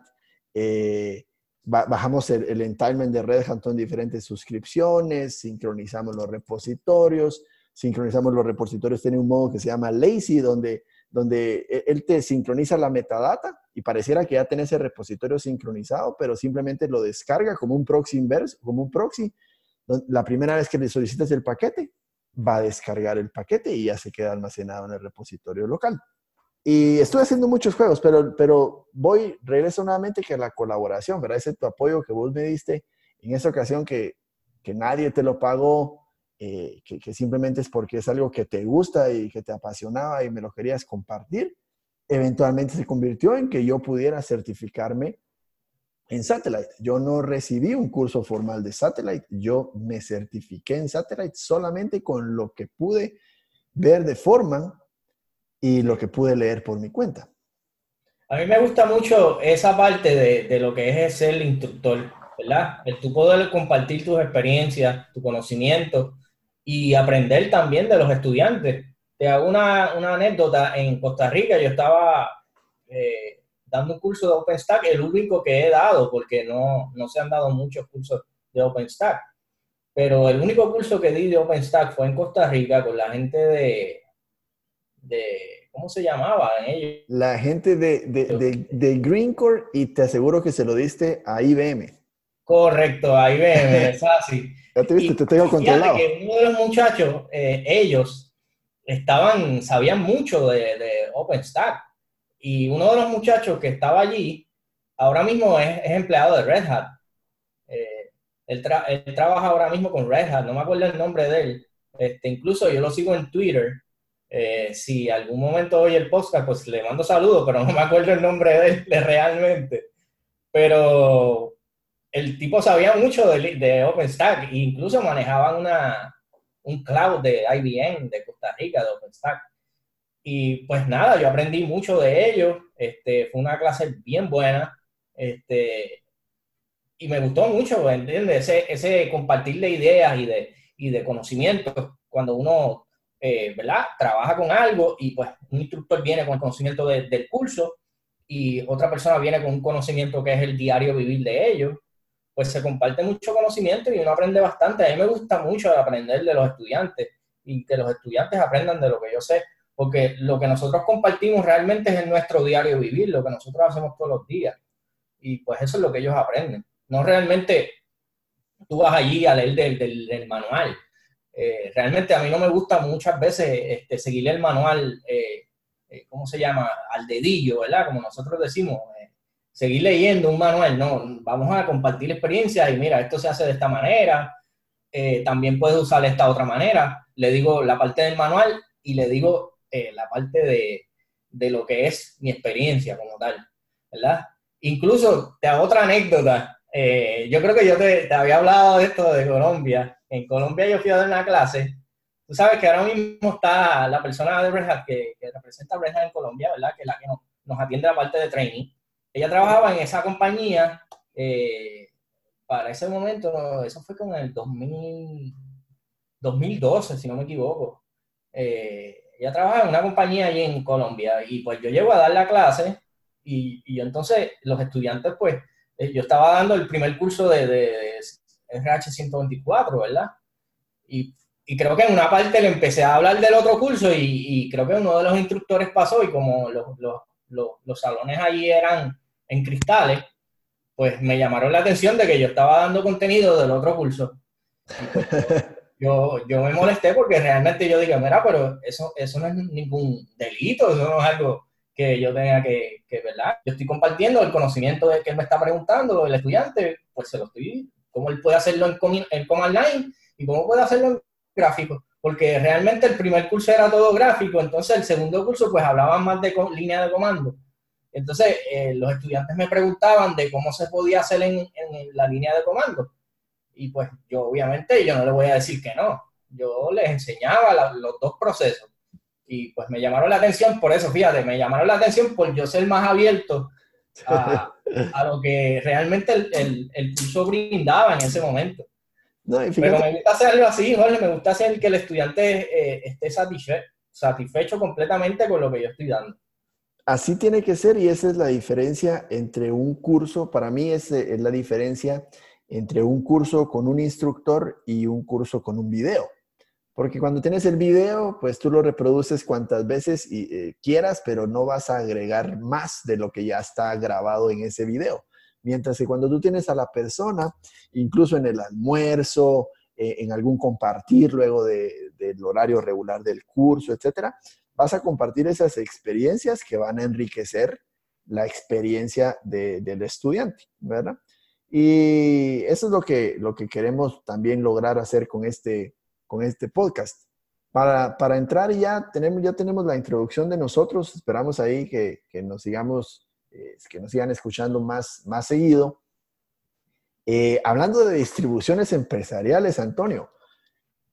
Eh, bajamos el, el entitlement de Red Hat con diferentes suscripciones, sincronizamos los repositorios, sincronizamos los repositorios, tiene un modo que se llama Lazy, donde, donde e, él te sincroniza la metadata y pareciera que ya tenés ese repositorio sincronizado, pero simplemente lo descarga como un proxy inverso, como un proxy. La primera vez que le solicitas el paquete, va a descargar el paquete y ya se queda almacenado en el repositorio local. Y estoy haciendo muchos juegos, pero, pero voy, regreso nuevamente que la colaboración, ¿verdad? Ese tu apoyo que vos me diste en esa ocasión que, que nadie te lo pagó, eh, que, que, simplemente es porque es algo que te gusta y que te apasionaba y me lo querías compartir, eventualmente se convirtió en que yo pudiera certificarme en Satellite. Yo no recibí un curso formal de Satellite, yo me certifiqué en Satellite solamente con lo que pude ver de forma y lo que pude leer por mi cuenta. A mí me gusta mucho esa parte de, lo que es ser el instructor, ¿verdad? El tú poder compartir tus experiencias, tu conocimiento y aprender también de los estudiantes. Te hago una, una anécdota. En Costa Rica yo estaba eh, dando un curso de OpenStack, el único que he dado, porque no, no se han dado muchos cursos de OpenStack. Pero el único curso que di de OpenStack fue en Costa Rica con la gente de, de ¿cómo se llamaba ellos? La gente de, de, de, Greencore y te aseguro que se lo diste a IBM. Correcto, a IBM, es así. Ya te viste, te tengo controlado. Que uno de los muchachos, eh, ellos estaban, sabían mucho de, de, OpenStack. Y uno de los muchachos que estaba allí, ahora mismo es, empleado de Red Hat. Eh, él, él, trabaja ahora mismo con Red Hat, no me acuerdo el nombre de él. Este, incluso yo lo sigo en Twitter eh, si algún momento oye el podcast, pues le mando saludos, pero no me acuerdo el nombre de él realmente. Pero el tipo sabía mucho de, de OpenStack, e incluso manejaban una, un cloud de IBM de Costa Rica, de OpenStack. Y pues nada, yo aprendí mucho de ellos. Este, fue una clase bien buena. Este, y me gustó mucho, ¿entiendes? Ese, ese compartir de ideas y de, y de conocimientos cuando uno eh, ¿verdad? Trabaja con algo y pues un instructor viene con el conocimiento del curso y otra persona viene con un conocimiento que es el diario vivir de ellos, pues se comparte mucho conocimiento y uno aprende bastante. A mí me gusta mucho aprender de los estudiantes y que los estudiantes aprendan de lo que yo sé, porque lo que nosotros compartimos realmente es en nuestro diario vivir, lo que nosotros hacemos todos los días. Y pues eso es lo que ellos aprenden. No realmente tú vas allí a leer del, manual eh, realmente a mí no me gusta muchas veces este, seguir el manual, eh, eh, ¿cómo se llama? Al dedillo, ¿verdad? Como nosotros decimos, seguir leyendo un manual, no, vamos a compartir experiencias y mira, esto se hace de esta manera, también puedes usar esta otra manera. Le digo la parte del manual y le digo la parte de, de, lo que es mi experiencia como tal, ¿verdad? Incluso te hago otra anécdota. yo creo que yo te, había hablado de esto de Colombia en Colombia yo fui a dar una clase. Tú sabes que ahora mismo está la persona de Red Hat que, representa a en Colombia, ¿verdad? Que es la que nos, atiende la parte de training. Ella trabajaba en esa compañía eh, para ese momento, eso fue con el 2000, 2012, si no me equivoco. Eh, ella trabajaba en una compañía allí en Colombia y pues yo llego a dar la clase y, y entonces los estudiantes pues eh, yo estaba dando el primer curso de, de, RH124, ¿verdad? Y, y, creo que en una parte le empecé a hablar del otro curso y, y creo que uno de los instructores pasó y como los, los, los, los salones allí eran en cristales, pues me llamaron la atención de que yo estaba dando contenido del otro curso. yo, yo me molesté porque realmente yo dije, mira, pero eso, eso no es ningún delito, eso no es algo que yo tenga que, que, ¿verdad? Yo estoy compartiendo el conocimiento de que él me está preguntando, el estudiante, pues se lo estoy cómo él puede hacerlo en, en Command Line y cómo puede hacerlo en gráfico. Porque realmente el primer curso era todo gráfico, entonces el segundo curso pues hablaban más de línea de comando. Entonces eh, los estudiantes me preguntaban de cómo se podía hacer en, en la línea de comando. Y pues yo obviamente yo no le voy a decir que no. Yo les enseñaba los dos procesos y pues me llamaron la atención por eso, fíjate, me llamaron la atención por yo ser más abierto a, lo que realmente el, el, curso brindaba en ese momento. Pero me gusta hacerlo así, Jorge, me gusta hacer que el estudiante eh, esté satisfecho, satisfecho completamente con lo que yo estoy dando. Así tiene que ser y esa es la diferencia entre un curso, para mí es, es la diferencia entre un curso con un instructor y un curso con un video. Porque cuando tienes el video, pues tú lo reproduces cuantas veces eh, quieras, pero no vas a agregar más de lo que ya está grabado en ese video. Mientras que cuando tú tienes a la persona, incluso en el almuerzo, eh, en algún compartir luego del horario regular del curso, etcétera, vas a compartir esas experiencias que van a enriquecer la experiencia del estudiante, ¿verdad? Y eso es lo que, lo que queremos también lograr hacer con este, con este podcast. Para, para entrar ya tenemos, ya tenemos la introducción de nosotros, esperamos ahí que, que nos sigamos, eh, que nos sigan escuchando más, más seguido. Eh, hablando de distribuciones empresariales, Antonio.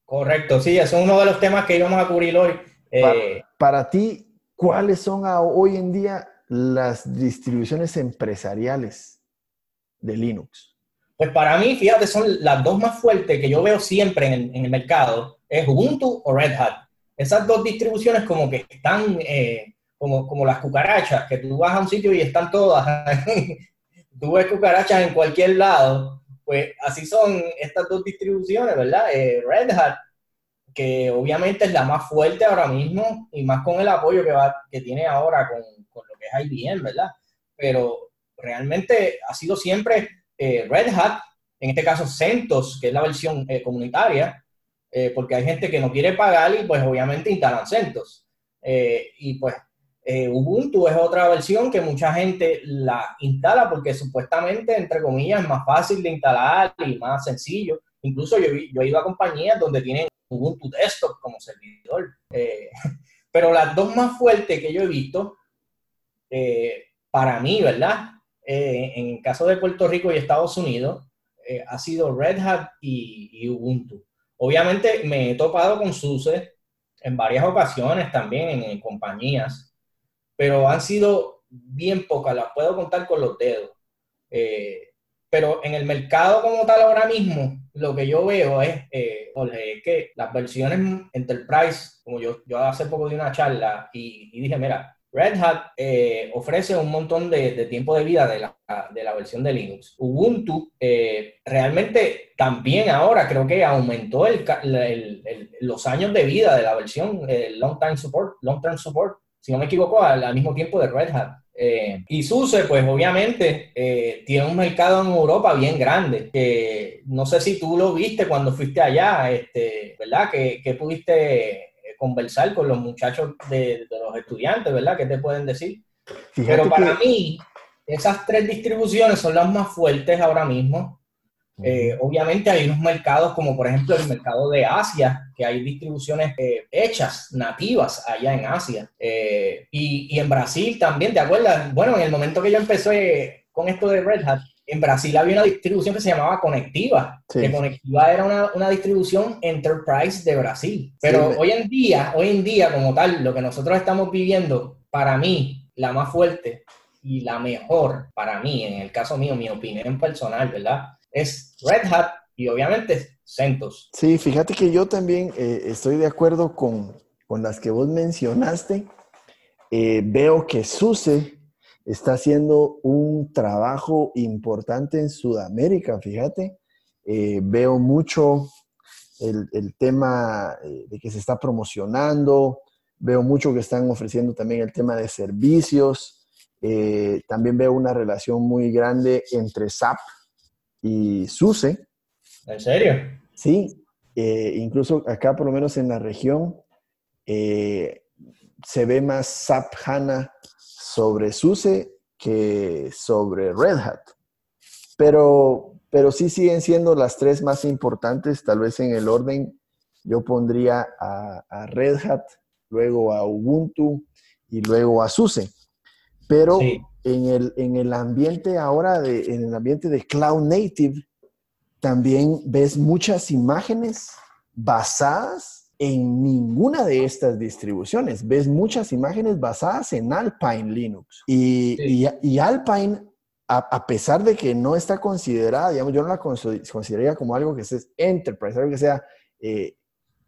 Correcto, sí, es uno de los temas que íbamos a cubrir hoy. Eh, para, ti, ¿cuáles son hoy en día las distribuciones empresariales de Linux? Pues para mí, fíjate, son las dos más fuertes que yo veo siempre en el, mercado, es Ubuntu o Red Hat. Esas dos distribuciones como que están eh, como, como las cucarachas, que tú vas a un sitio y están todas. tú ves cucarachas en cualquier lado. Pues así son estas dos distribuciones, ¿verdad? Eh, Red Hat, que obviamente es la más fuerte ahora mismo y más con el apoyo que, va, que tiene ahora con, con lo que es IBM, ¿verdad? Pero realmente ha sido siempre eh, Red Hat, en este caso CentOS, que es la versión eh, comunitaria, eh, porque hay gente que no quiere pagar y pues obviamente instalan CentOS. y pues Ubuntu es otra versión que mucha gente la instala porque supuestamente, entre comillas, es más fácil de instalar y más sencillo. Incluso yo, yo he ido a compañías donde tienen Ubuntu Desktop como servidor. pero las dos más fuertes que yo he visto, para mí, ¿verdad? Eh, en el caso de Puerto Rico y Estados Unidos, eh, ha sido Red Hat y, Ubuntu. Obviamente me he topado con SUSE en varias ocasiones también en, compañías, pero han sido bien pocas, las puedo contar con los dedos. Eh, pero en el mercado como tal ahora mismo, lo que yo veo es, que las versiones Enterprise, como yo, yo hace poco di una charla y dije, mira, Red Hat eh, ofrece un montón de, tiempo de vida de la, versión de Linux. Ubuntu eh, realmente también ahora creo que aumentó los años de vida de la versión Long Time Support, Long Term Support, si no me equivoco, al, mismo tiempo de Red Hat. Eh, y SUSE, pues obviamente tiene un mercado en Europa bien grande. no sé si tú lo viste cuando fuiste allá, este, ¿verdad? que pudiste conversar con los muchachos de, los estudiantes, ¿verdad? ¿Qué te pueden decir? Pero para mí, esas tres distribuciones son las más fuertes ahora mismo. Eh, obviamente hay unos mercados como por ejemplo el mercado de Asia, que hay distribuciones eh, hechas, nativas allá en Asia. Eh, y, y, en Brasil también, ¿te acuerdas? Bueno, en el momento que yo empecé con esto de Red Hat, en Brasil había una distribución que se llamaba Conectiva, que Conectiva era una, una, distribución enterprise de Brasil. Pero hoy en día, hoy en día como tal, lo que nosotros estamos viviendo, para mí, la más fuerte y la mejor para mí, en el caso mío, mi opinión personal, ¿verdad? Es Red Hat y obviamente CentOS. Sí, fíjate que yo también eh, estoy de acuerdo con, con, las que vos mencionaste. Eh, veo que SUSE está haciendo un trabajo importante en Sudamérica, fíjate. Eh, veo mucho el, tema eh, de que se está promocionando, veo mucho que están ofreciendo también el tema de servicios, eh, también veo una relación muy grande entre SAP y SUSE. ¿En serio? Sí, incluso acá por lo menos en la región se ve más SAP HANA sobre SUSE que sobre Red Hat. Pero, pero sí siguen siendo las tres más importantes, tal vez en el orden. Yo pondría a, Red Hat, luego a Ubuntu y luego a SUSE. Pero en, el, en el ambiente ahora, de, en el ambiente de Cloud Native, también ves muchas imágenes basadas en ninguna de estas distribuciones. Ves muchas imágenes basadas en Alpine Linux. Y, y, Alpine, a, pesar de que no está considerada, digamos, yo no la consideraría como algo que es enterprise, algo que sea, eh,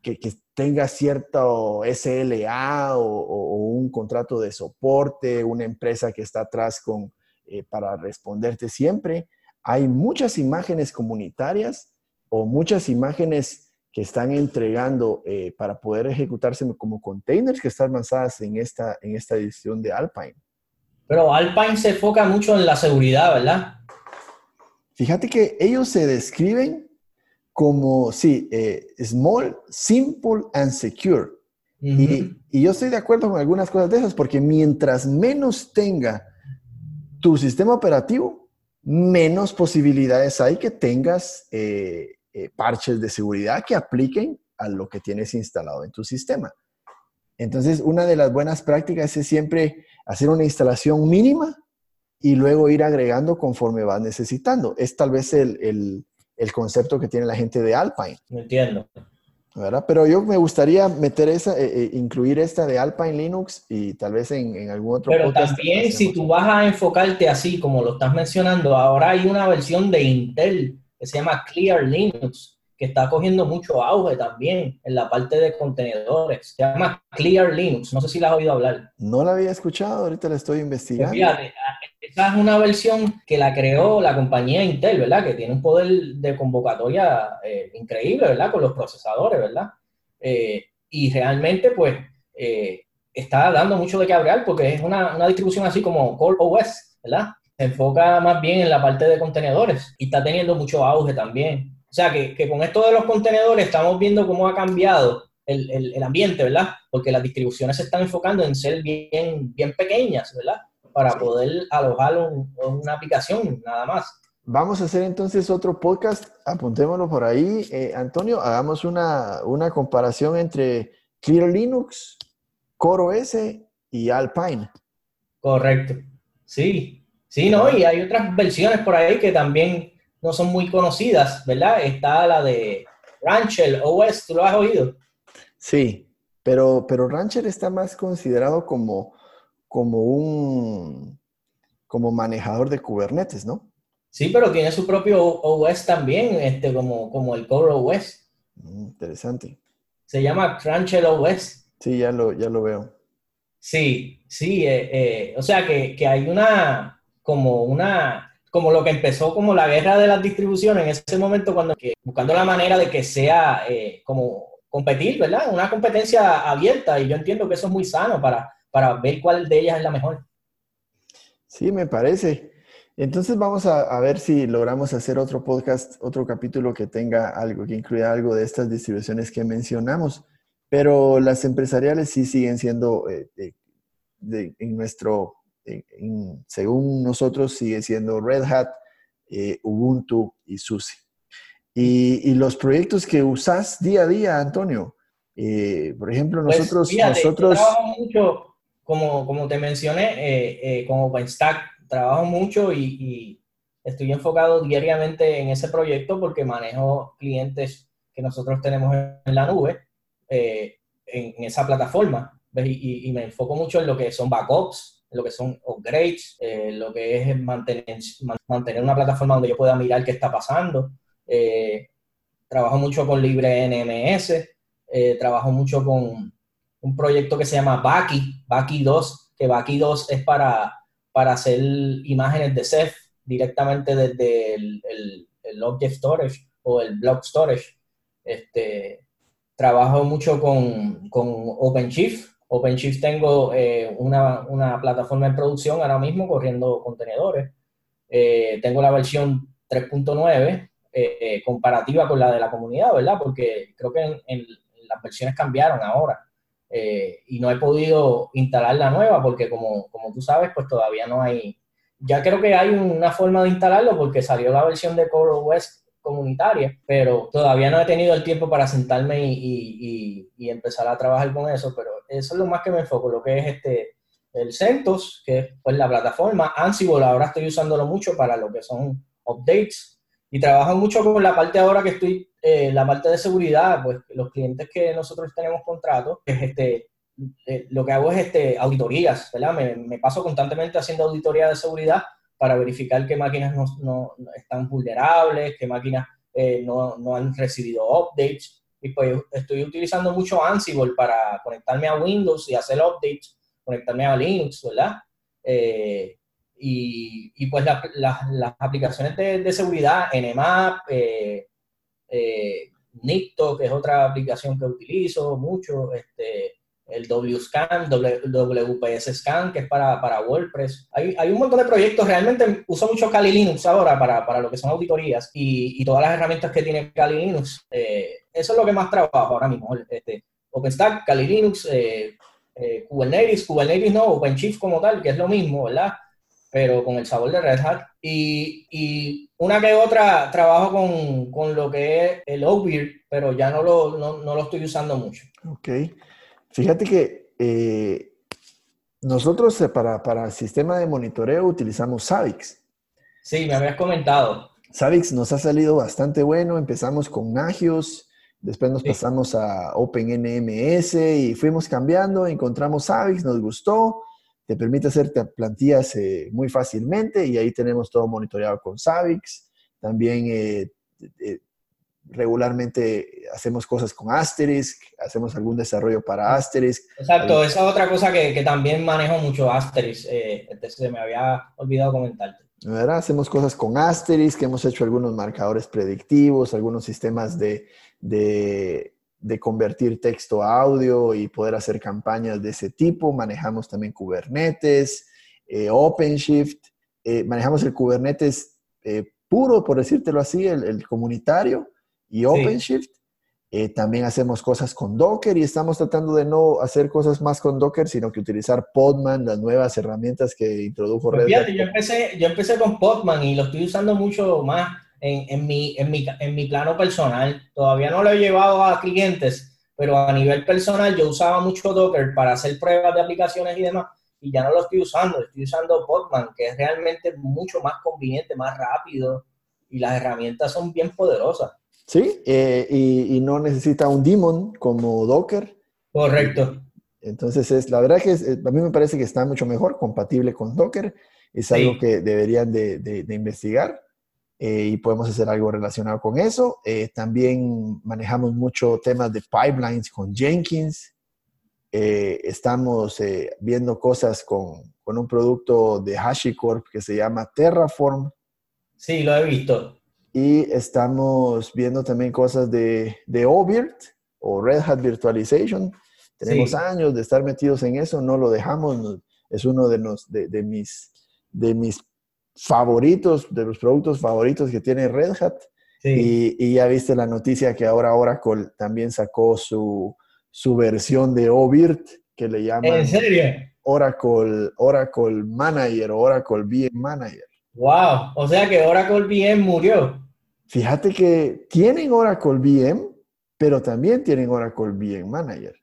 que, que, tenga cierto SLA o, un contrato de soporte, una empresa que está atrás con, eh, para responderte siempre. Hay muchas imágenes comunitarias o muchas imágenes que están entregando eh, para poder ejecutarse como containers que están basadas en esta, en esta edición de Alpine. Pero Alpine se enfoca mucho en la seguridad, ¿verdad? Fíjate que ellos se describen como, sí, eh, small, simple and secure. y, y, yo estoy de acuerdo con algunas cosas de esas, porque mientras menos tenga tu sistema operativo, menos posibilidades hay que tengas eh, eh, parches de seguridad que apliquen a lo que tienes instalado en tu sistema. Entonces, una de las buenas prácticas es siempre hacer una instalación mínima y luego ir agregando conforme vas necesitando. Es tal vez el, concepto que tiene la gente de Alpine. Entiendo. ¿verdad? Pero yo me gustaría meter esa, eh, eh, incluir esta de Alpine Linux y tal vez en, algún otro. Pero también si tú vas a enfocarte así como lo estás mencionando, ahora hay una versión de Intel que se llama Clear Linux, que está cogiendo mucho auge también en la parte de contenedores. Se llama Clear Linux, no sé si la has oído hablar. No la había escuchado, ahorita la estoy investigando. Pues fíjate, esa es una versión que la creó la compañía Intel, ¿verdad? Que tiene un poder de convocatoria eh, increíble, ¿verdad? Con los procesadores, ¿verdad? Eh, y realmente, pues, eh, está dando mucho de qué hablar porque es una, una distribución así como Core OS, ¿verdad? Se enfoca más bien en la parte de contenedores y está teniendo mucho auge también. O sea que, que con esto de los contenedores estamos viendo cómo ha cambiado el, el, ambiente, ¿verdad? Porque las distribuciones se están enfocando en ser bien, bien pequeñas, ¿verdad? Para poder alojar una aplicación, nada más. Vamos a hacer entonces otro podcast, apuntémoslo por ahí. Eh, Antonio, hagamos una, una comparación entre Clear Linux, Core OS y Alpine. Correcto. Sí, Sí, ¿no? Y hay otras versiones por ahí que también no son muy conocidas, ¿verdad? Está la de Rancher OS, ¿tú lo has oído? Sí, pero, pero Rancher está más considerado como, como un como manejador de Kubernetes, ¿no? Sí, pero tiene su propio OS también, este, como, como el Core OS. Mm, interesante. Se llama Rancher OS. Sí, ya lo, ya lo veo. Sí, sí, eh, eh, o sea que, que hay una, como una, como lo que empezó como la guerra de las distribuciones en ese momento, cuando buscando la manera de que sea eh, como competir, ¿verdad? Una competencia abierta y yo entiendo que eso es muy sano para, para ver cuál de ellas es la mejor. Sí, me parece. Entonces vamos a, ver si logramos hacer otro podcast, otro capítulo que tenga algo, que incluya algo de estas distribuciones que mencionamos. Pero las empresariales sí siguen siendo eh, en nuestro según nosotros, sigue siendo Red Hat, eh, Ubuntu y SUSE. Y, los proyectos que usas día a día, Antonio, eh, por ejemplo, pues, nosotros... nosotros... trabajo mucho, como, como te mencioné, eh, con OpenStack, trabajo mucho y, estoy enfocado diariamente en ese proyecto porque manejo clientes que nosotros tenemos en la nube, en, esa plataforma, y, y, me enfoco mucho en lo que son backups, lo que son upgrades, eh, lo que es mantener, mantener una plataforma donde yo pueda mirar qué está pasando. Eh, trabajo mucho con LibreNMS, eh, trabajo mucho con un proyecto que se llama Baki, Baki 2, que Baki 2 es para, para hacer imágenes de Ceph directamente desde el, el, Object Storage o el Block Storage. Este, trabajo mucho con, con OpenShift, OpenShift tengo eh, una, plataforma de producción ahora mismo corriendo contenedores. Eh, tengo la versión 3.9 eh, comparativa con la de la comunidad, ¿verdad? Porque creo que en, las versiones cambiaron ahora. y no he podido instalar la nueva porque como, como tú sabes, pues todavía no hay ya creo que hay una forma de instalarlo porque salió la versión de CoreOS comunitaria, pero todavía no he tenido el tiempo para sentarme y, empezar a trabajar con eso, pero eso es lo más que me enfoco, lo que es este el CentOS, que es pues, la plataforma, Ansible ahora estoy usándolo mucho para lo que son updates y trabajo mucho con la parte ahora que estoy, eh, la parte de seguridad, pues los clientes que nosotros tenemos contratos, es este, eh, lo que hago es este, auditorías, ¿verdad? Me, paso constantemente haciendo auditoría de seguridad para verificar qué máquinas no, están vulnerables, qué máquinas eh, no, han recibido updates. Y pues estoy utilizando mucho Ansible para conectarme a Windows y hacer updates, conectarme a Linux, ¿verdad? Eh, y, pues las aplicaciones de, seguridad, Nmap, eh, Nicto, que es otra aplicación que utilizo mucho, este, el WSCAN, WPS Scan, que es para, para WordPress. Hay, hay, un montón de proyectos, realmente uso mucho Kali Linux ahora para, para lo que son auditorías y, y, todas las herramientas que tiene Kali Linux. Eh, eso es lo que más trabajo ahora mismo. Este, OpenStack, Kali Linux, eh, eh, Kubernetes, Kubernetes no, OpenShift como tal, que es lo mismo, ¿verdad? Pero con el sabor de Red Hat. Y, y una que otra trabajo con, con, lo que es el Obeard, pero ya no lo, no, no lo estoy usando mucho. Ok. Fíjate que eh, nosotros eh, para, para el sistema de monitoreo utilizamos Savix. Sí, me habías comentado. Savix nos ha salido bastante bueno. Empezamos con Nagios, después nos pasamos a OpenNMS y fuimos cambiando. Encontramos Savix, nos gustó. Te permite hacer plantillas eh, muy fácilmente y ahí tenemos todo monitoreado con Savix. También regularmente hacemos cosas con Asterisk, hacemos algún desarrollo para Asterisk. Exacto, esa es otra cosa que, que también manejo mucho Asterisk, eh, se me había olvidado comentarte. ¿Verdad? Hacemos cosas con Asterisk, hemos hecho algunos marcadores predictivos, algunos sistemas de, de, de, convertir texto a audio y poder hacer campañas de ese tipo. Manejamos también Kubernetes, eh, OpenShift, eh, manejamos el Kubernetes eh, puro, por decírtelo así, el, el comunitario y OpenShift. Eh, también hacemos cosas con Docker y estamos tratando de no hacer cosas más con Docker, sino que utilizar Podman, las nuevas herramientas que introdujo Red Hat. Yo empecé, yo empecé con Podman y lo estoy usando mucho más en, en, mi, en, mi, en mi plano personal. Todavía no lo he llevado a clientes, pero a nivel personal yo usaba mucho Docker para hacer pruebas de aplicaciones y demás y ya no lo estoy usando, estoy usando Podman, que es realmente mucho más conveniente, más rápido y las herramientas son bien poderosas. Sí, eh, y, no necesita un daemon como Docker. Correcto. Entonces, es, la verdad que a mí me parece que está mucho mejor, compatible con Docker. Es algo que deberían de, investigar eh, y podemos hacer algo relacionado con eso. Eh, también manejamos mucho temas de pipelines con Jenkins. estamos viendo cosas con, con, un producto de HashiCorp que se llama Terraform. Sí, lo he visto. Y estamos viendo también cosas de, de OVIRT o Red Hat Virtualization. Tenemos años de estar metidos en eso, no lo dejamos. Es uno de, los, de, mis, de mis favoritos, de los productos favoritos que tiene Red Hat. Y, y, ya viste la noticia que ahora Oracle también sacó su, su versión de OVIRT, que le llaman ¿En serio? Oracle, Oracle Manager o Oracle VM Manager. Wow, o sea que Oracle VM murió. Fíjate que tienen Oracle VM, pero también tienen Oracle VM Manager.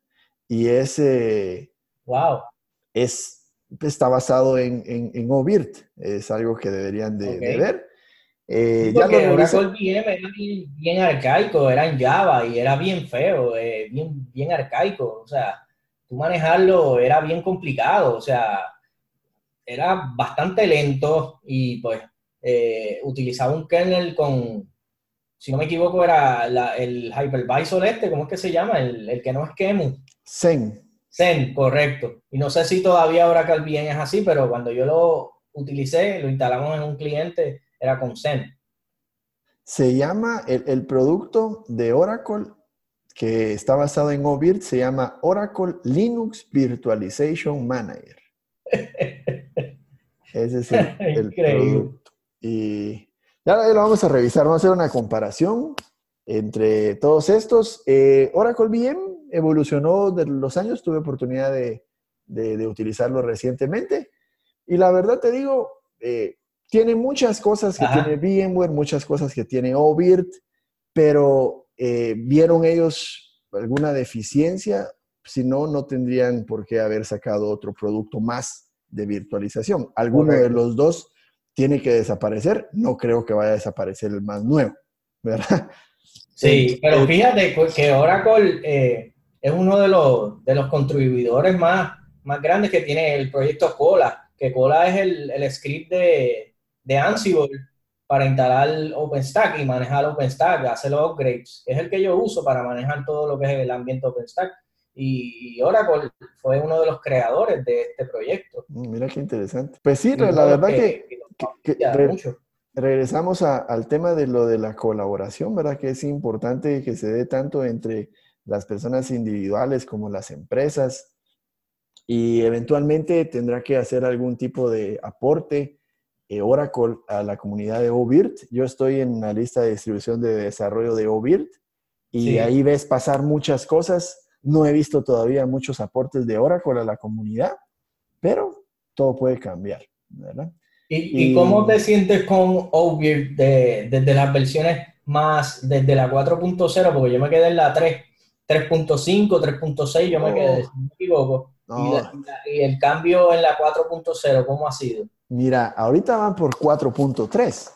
Y ese... Wow. Es, está basado en, en, en OVIRT. Es algo que deberían de, ver. Eh, porque Oracle VM era bien, arcaico, era en Java y era bien feo, eh, bien, bien arcaico. O sea, tú manejarlo era bien complicado. O sea, era bastante lento y pues eh, utilizaba un kernel con, si no me equivoco, era el hypervisor este, ¿cómo es que se llama? El, que no es Kemu. Zen. Zen, correcto. Y no sé si todavía Oracle bien es así, pero cuando yo lo utilicé, lo instalamos en un cliente, era con Zen. Se llama, el, producto de Oracle que está basado en OVIRT se llama Oracle Linux Virtualization Manager. Ese es el, el producto. Y ya lo vamos a revisar, vamos a hacer una comparación entre todos estos. Eh, Oracle VM evolucionó de los años, tuve oportunidad de, utilizarlo recientemente. Y la verdad te digo, eh, tiene muchas cosas que tiene VMware, muchas cosas que tiene OVIRT, pero eh, vieron ellos alguna deficiencia, si no, no tendrían por qué haber sacado otro producto más de virtualización. Alguno de los dos tiene que desaparecer, no creo que vaya a desaparecer el más nuevo, ¿verdad? Sí, pero fíjate que Oracle eh, es uno de los, de los contribuidores más, más grandes que tiene el proyecto Cola, que Cola es el, el script de, de Ansible para instalar OpenStack y manejar OpenStack, hacer los upgrades. Es el que yo uso para manejar todo lo que es el ambiente OpenStack. Y, Oracle fue uno de los creadores de este proyecto. Mm, mira qué interesante. Pues sí, la verdad que, regresamos al tema de lo de la colaboración, ¿verdad? Que es importante que se dé tanto entre las personas individuales como las empresas y eventualmente tendrá que hacer algún tipo de aporte eh, Oracle a la comunidad de OBIRT. Yo estoy en la lista de distribución de desarrollo de OBIRT y ahí ves pasar muchas cosas. No he visto todavía muchos aportes de Oracle a la comunidad, pero todo puede cambiar, ¿verdad? ¿Y, cómo te sientes con OBIRT desde las versiones más, desde la 4.0? Porque yo me quedé en la 3, 3.5, 3.6, yo me quedé, si me equivoco. y, el cambio en la 4.0, ¿cómo ha sido? Mira, ahorita van por 4.3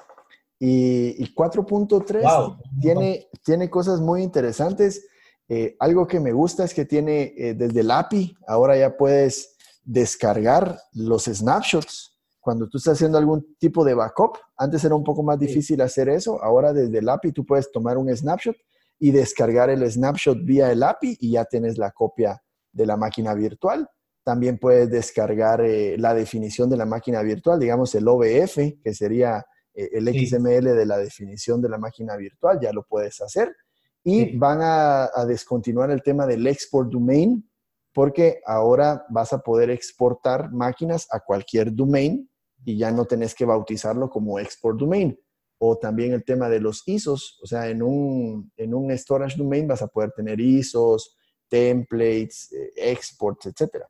y, 4.3 tiene, tiene cosas muy interesantes. Eh, algo que me gusta es que tiene eh, desde el API, ahora ya puedes descargar los snapshots. Cuando tú estás haciendo algún tipo de backup, antes era un poco más difícil hacer eso, ahora desde el API tú puedes tomar un snapshot y descargar el snapshot vía el API y ya tienes la copia de la máquina virtual. También puedes descargar eh, la definición de la máquina virtual, digamos el OBF, que sería el XML de la definición de la máquina virtual, ya lo puedes hacer. Y van a, descontinuar el tema del export domain, porque ahora vas a poder exportar máquinas a cualquier domain y ya no tenés que bautizarlo como export domain. O también el tema de los ISOs, o sea, en un, en un storage domain vas a poder tener ISOs, templates, eh, exports, etcétera.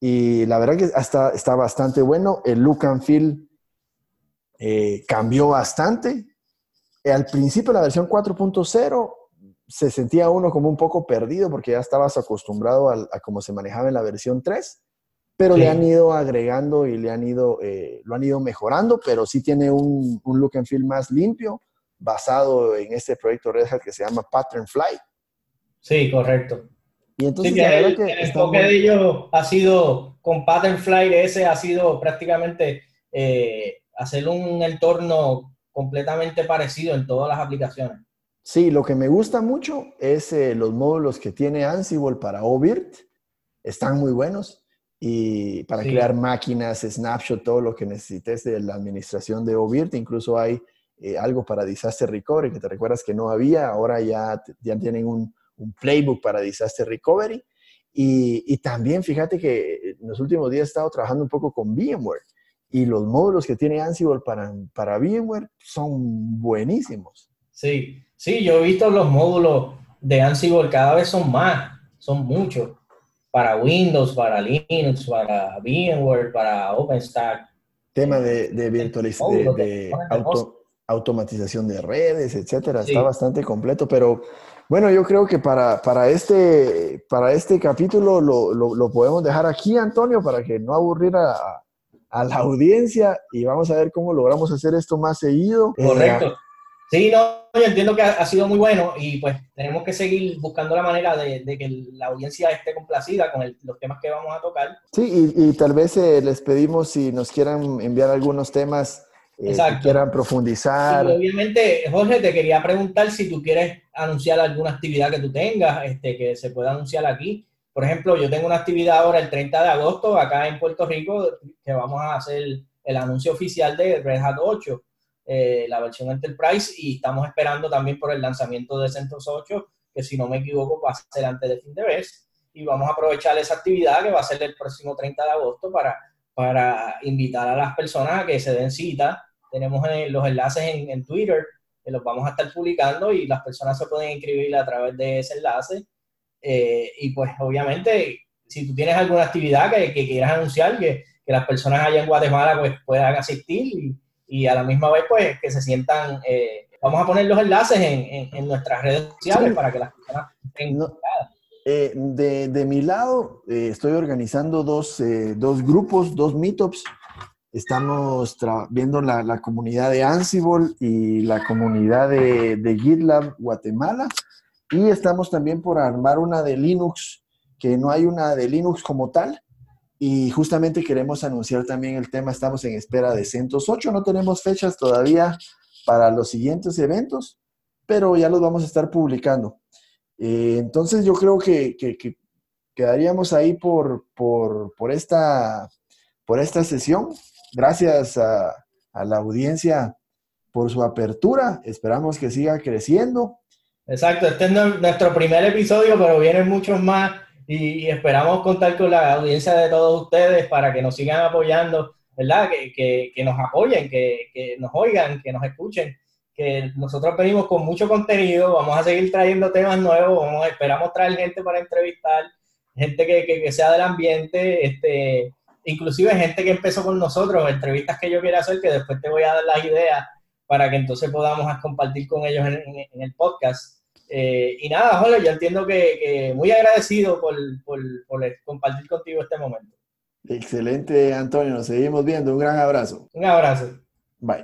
Y la verdad que hasta está bastante bueno. El look and feel eh, cambió bastante. Al principio, la versión 4.0 se sentía uno como un poco perdido porque ya estabas acostumbrado a, cómo se manejaba en la versión 3, pero le han ido agregando y le han ido, eh, lo han ido mejorando, pero sí tiene un, un, look and feel más limpio basado en este proyecto Red Hat que se llama Pattern Fly. Sí, correcto. Y entonces, el, enfoque de ellos ha sido, con Patternfly ese, ha sido prácticamente eh, hacer un entorno completamente parecido en todas las aplicaciones. Sí, lo que me gusta mucho es eh, los módulos que tiene Ansible para OBIRT. Están muy buenos. Y para crear máquinas, snapshot, todo lo que necesites de la administración de OBIRT. Incluso hay eh, algo para Disaster Recovery, que te recuerdas que no había. Ahora ya, ya tienen un, un playbook para disaster recovery. Y, también fíjate que en los últimos días he estado trabajando un poco con VMware y los módulos que tiene Ansible para, para VMware son buenísimos. Sí, sí, yo he visto los módulos de Ansible cada vez son más, son muchos, para Windows, para Linux, para VMware, para OpenStack. Tema de, de virtualización, de, automatización de redes, etcétera, está bastante completo, pero bueno, yo creo que para, para, este, para este capítulo lo, lo, podemos dejar aquí, Antonio, para que no aburrir a, a, la audiencia y vamos a ver cómo logramos hacer esto más seguido. Eh, Correcto. Sí, no, yo entiendo que ha, sido muy bueno y pues tenemos que seguir buscando la manera de, de que la audiencia esté complacida con los temas que vamos a tocar. Sí, y, y tal vez eh, les pedimos si nos quieran enviar algunos temas eh, quieran profundizar. obviamente, Jorge, te quería preguntar si tú quieres anunciar alguna actividad que tú tengas, este, que se pueda anunciar aquí. Por ejemplo, yo tengo una actividad ahora el 30 de agosto acá en Puerto Rico que vamos a hacer el anuncio oficial de Red Hat 8, eh, la versión Enterprise, y estamos esperando también por el lanzamiento de CentOS 8, que si no me equivoco va a ser antes de fin de mes. Y vamos a aprovechar esa actividad que va a ser el próximo 30 de agosto para, para invitar a las personas a que se den cita tenemos eh, los enlaces en, Twitter, que los vamos a estar publicando y las personas se pueden inscribir a través de ese enlace. Eh, y pues obviamente, si tú tienes alguna actividad que, quieras anunciar, que, que las personas allá en Guatemala pues puedan asistir y, a la misma vez pues que se sientan, eh, vamos a poner los enlaces en, nuestras redes sociales para que las personas estén eh, de, de, mi lado, eh, estoy organizando dos, dos grupos, dos meetups. Estamos viendo la, la, comunidad de Ansible y la comunidad de, de GitLab Guatemala. Y estamos también por armar una de Linux, que no hay una de Linux como tal, y justamente queremos anunciar también el tema, estamos en espera de CentOS 8, no tenemos fechas todavía para los siguientes eventos, pero ya los vamos a estar publicando. Eh, entonces yo creo que, quedaríamos ahí por, por, esta, por esta sesión. Gracias a, a la audiencia por su apertura. Esperamos que siga creciendo. Exacto, este es nuestro primer episodio, pero vienen muchos más y, esperamos contar con la audiencia de todos ustedes para que nos sigan apoyando, ¿verdad? Que, que, nos apoyen, que, que, nos oigan, que nos escuchen, que nosotros venimos con mucho contenido, vamos a seguir trayendo temas nuevos, vamos, esperamos traer gente para entrevistar, gente que, sea del ambiente, este, inclusive gente que empezó con nosotros, entrevistas que yo quiera hacer, que después te voy a dar las ideas para que entonces podamos compartir con ellos en el podcast. Eh, y nada, Jorge, yo entiendo que, muy agradecido por, por, compartir contigo este momento. Excelente, Antonio. Nos seguimos viendo. Un gran abrazo. Un abrazo. Bye.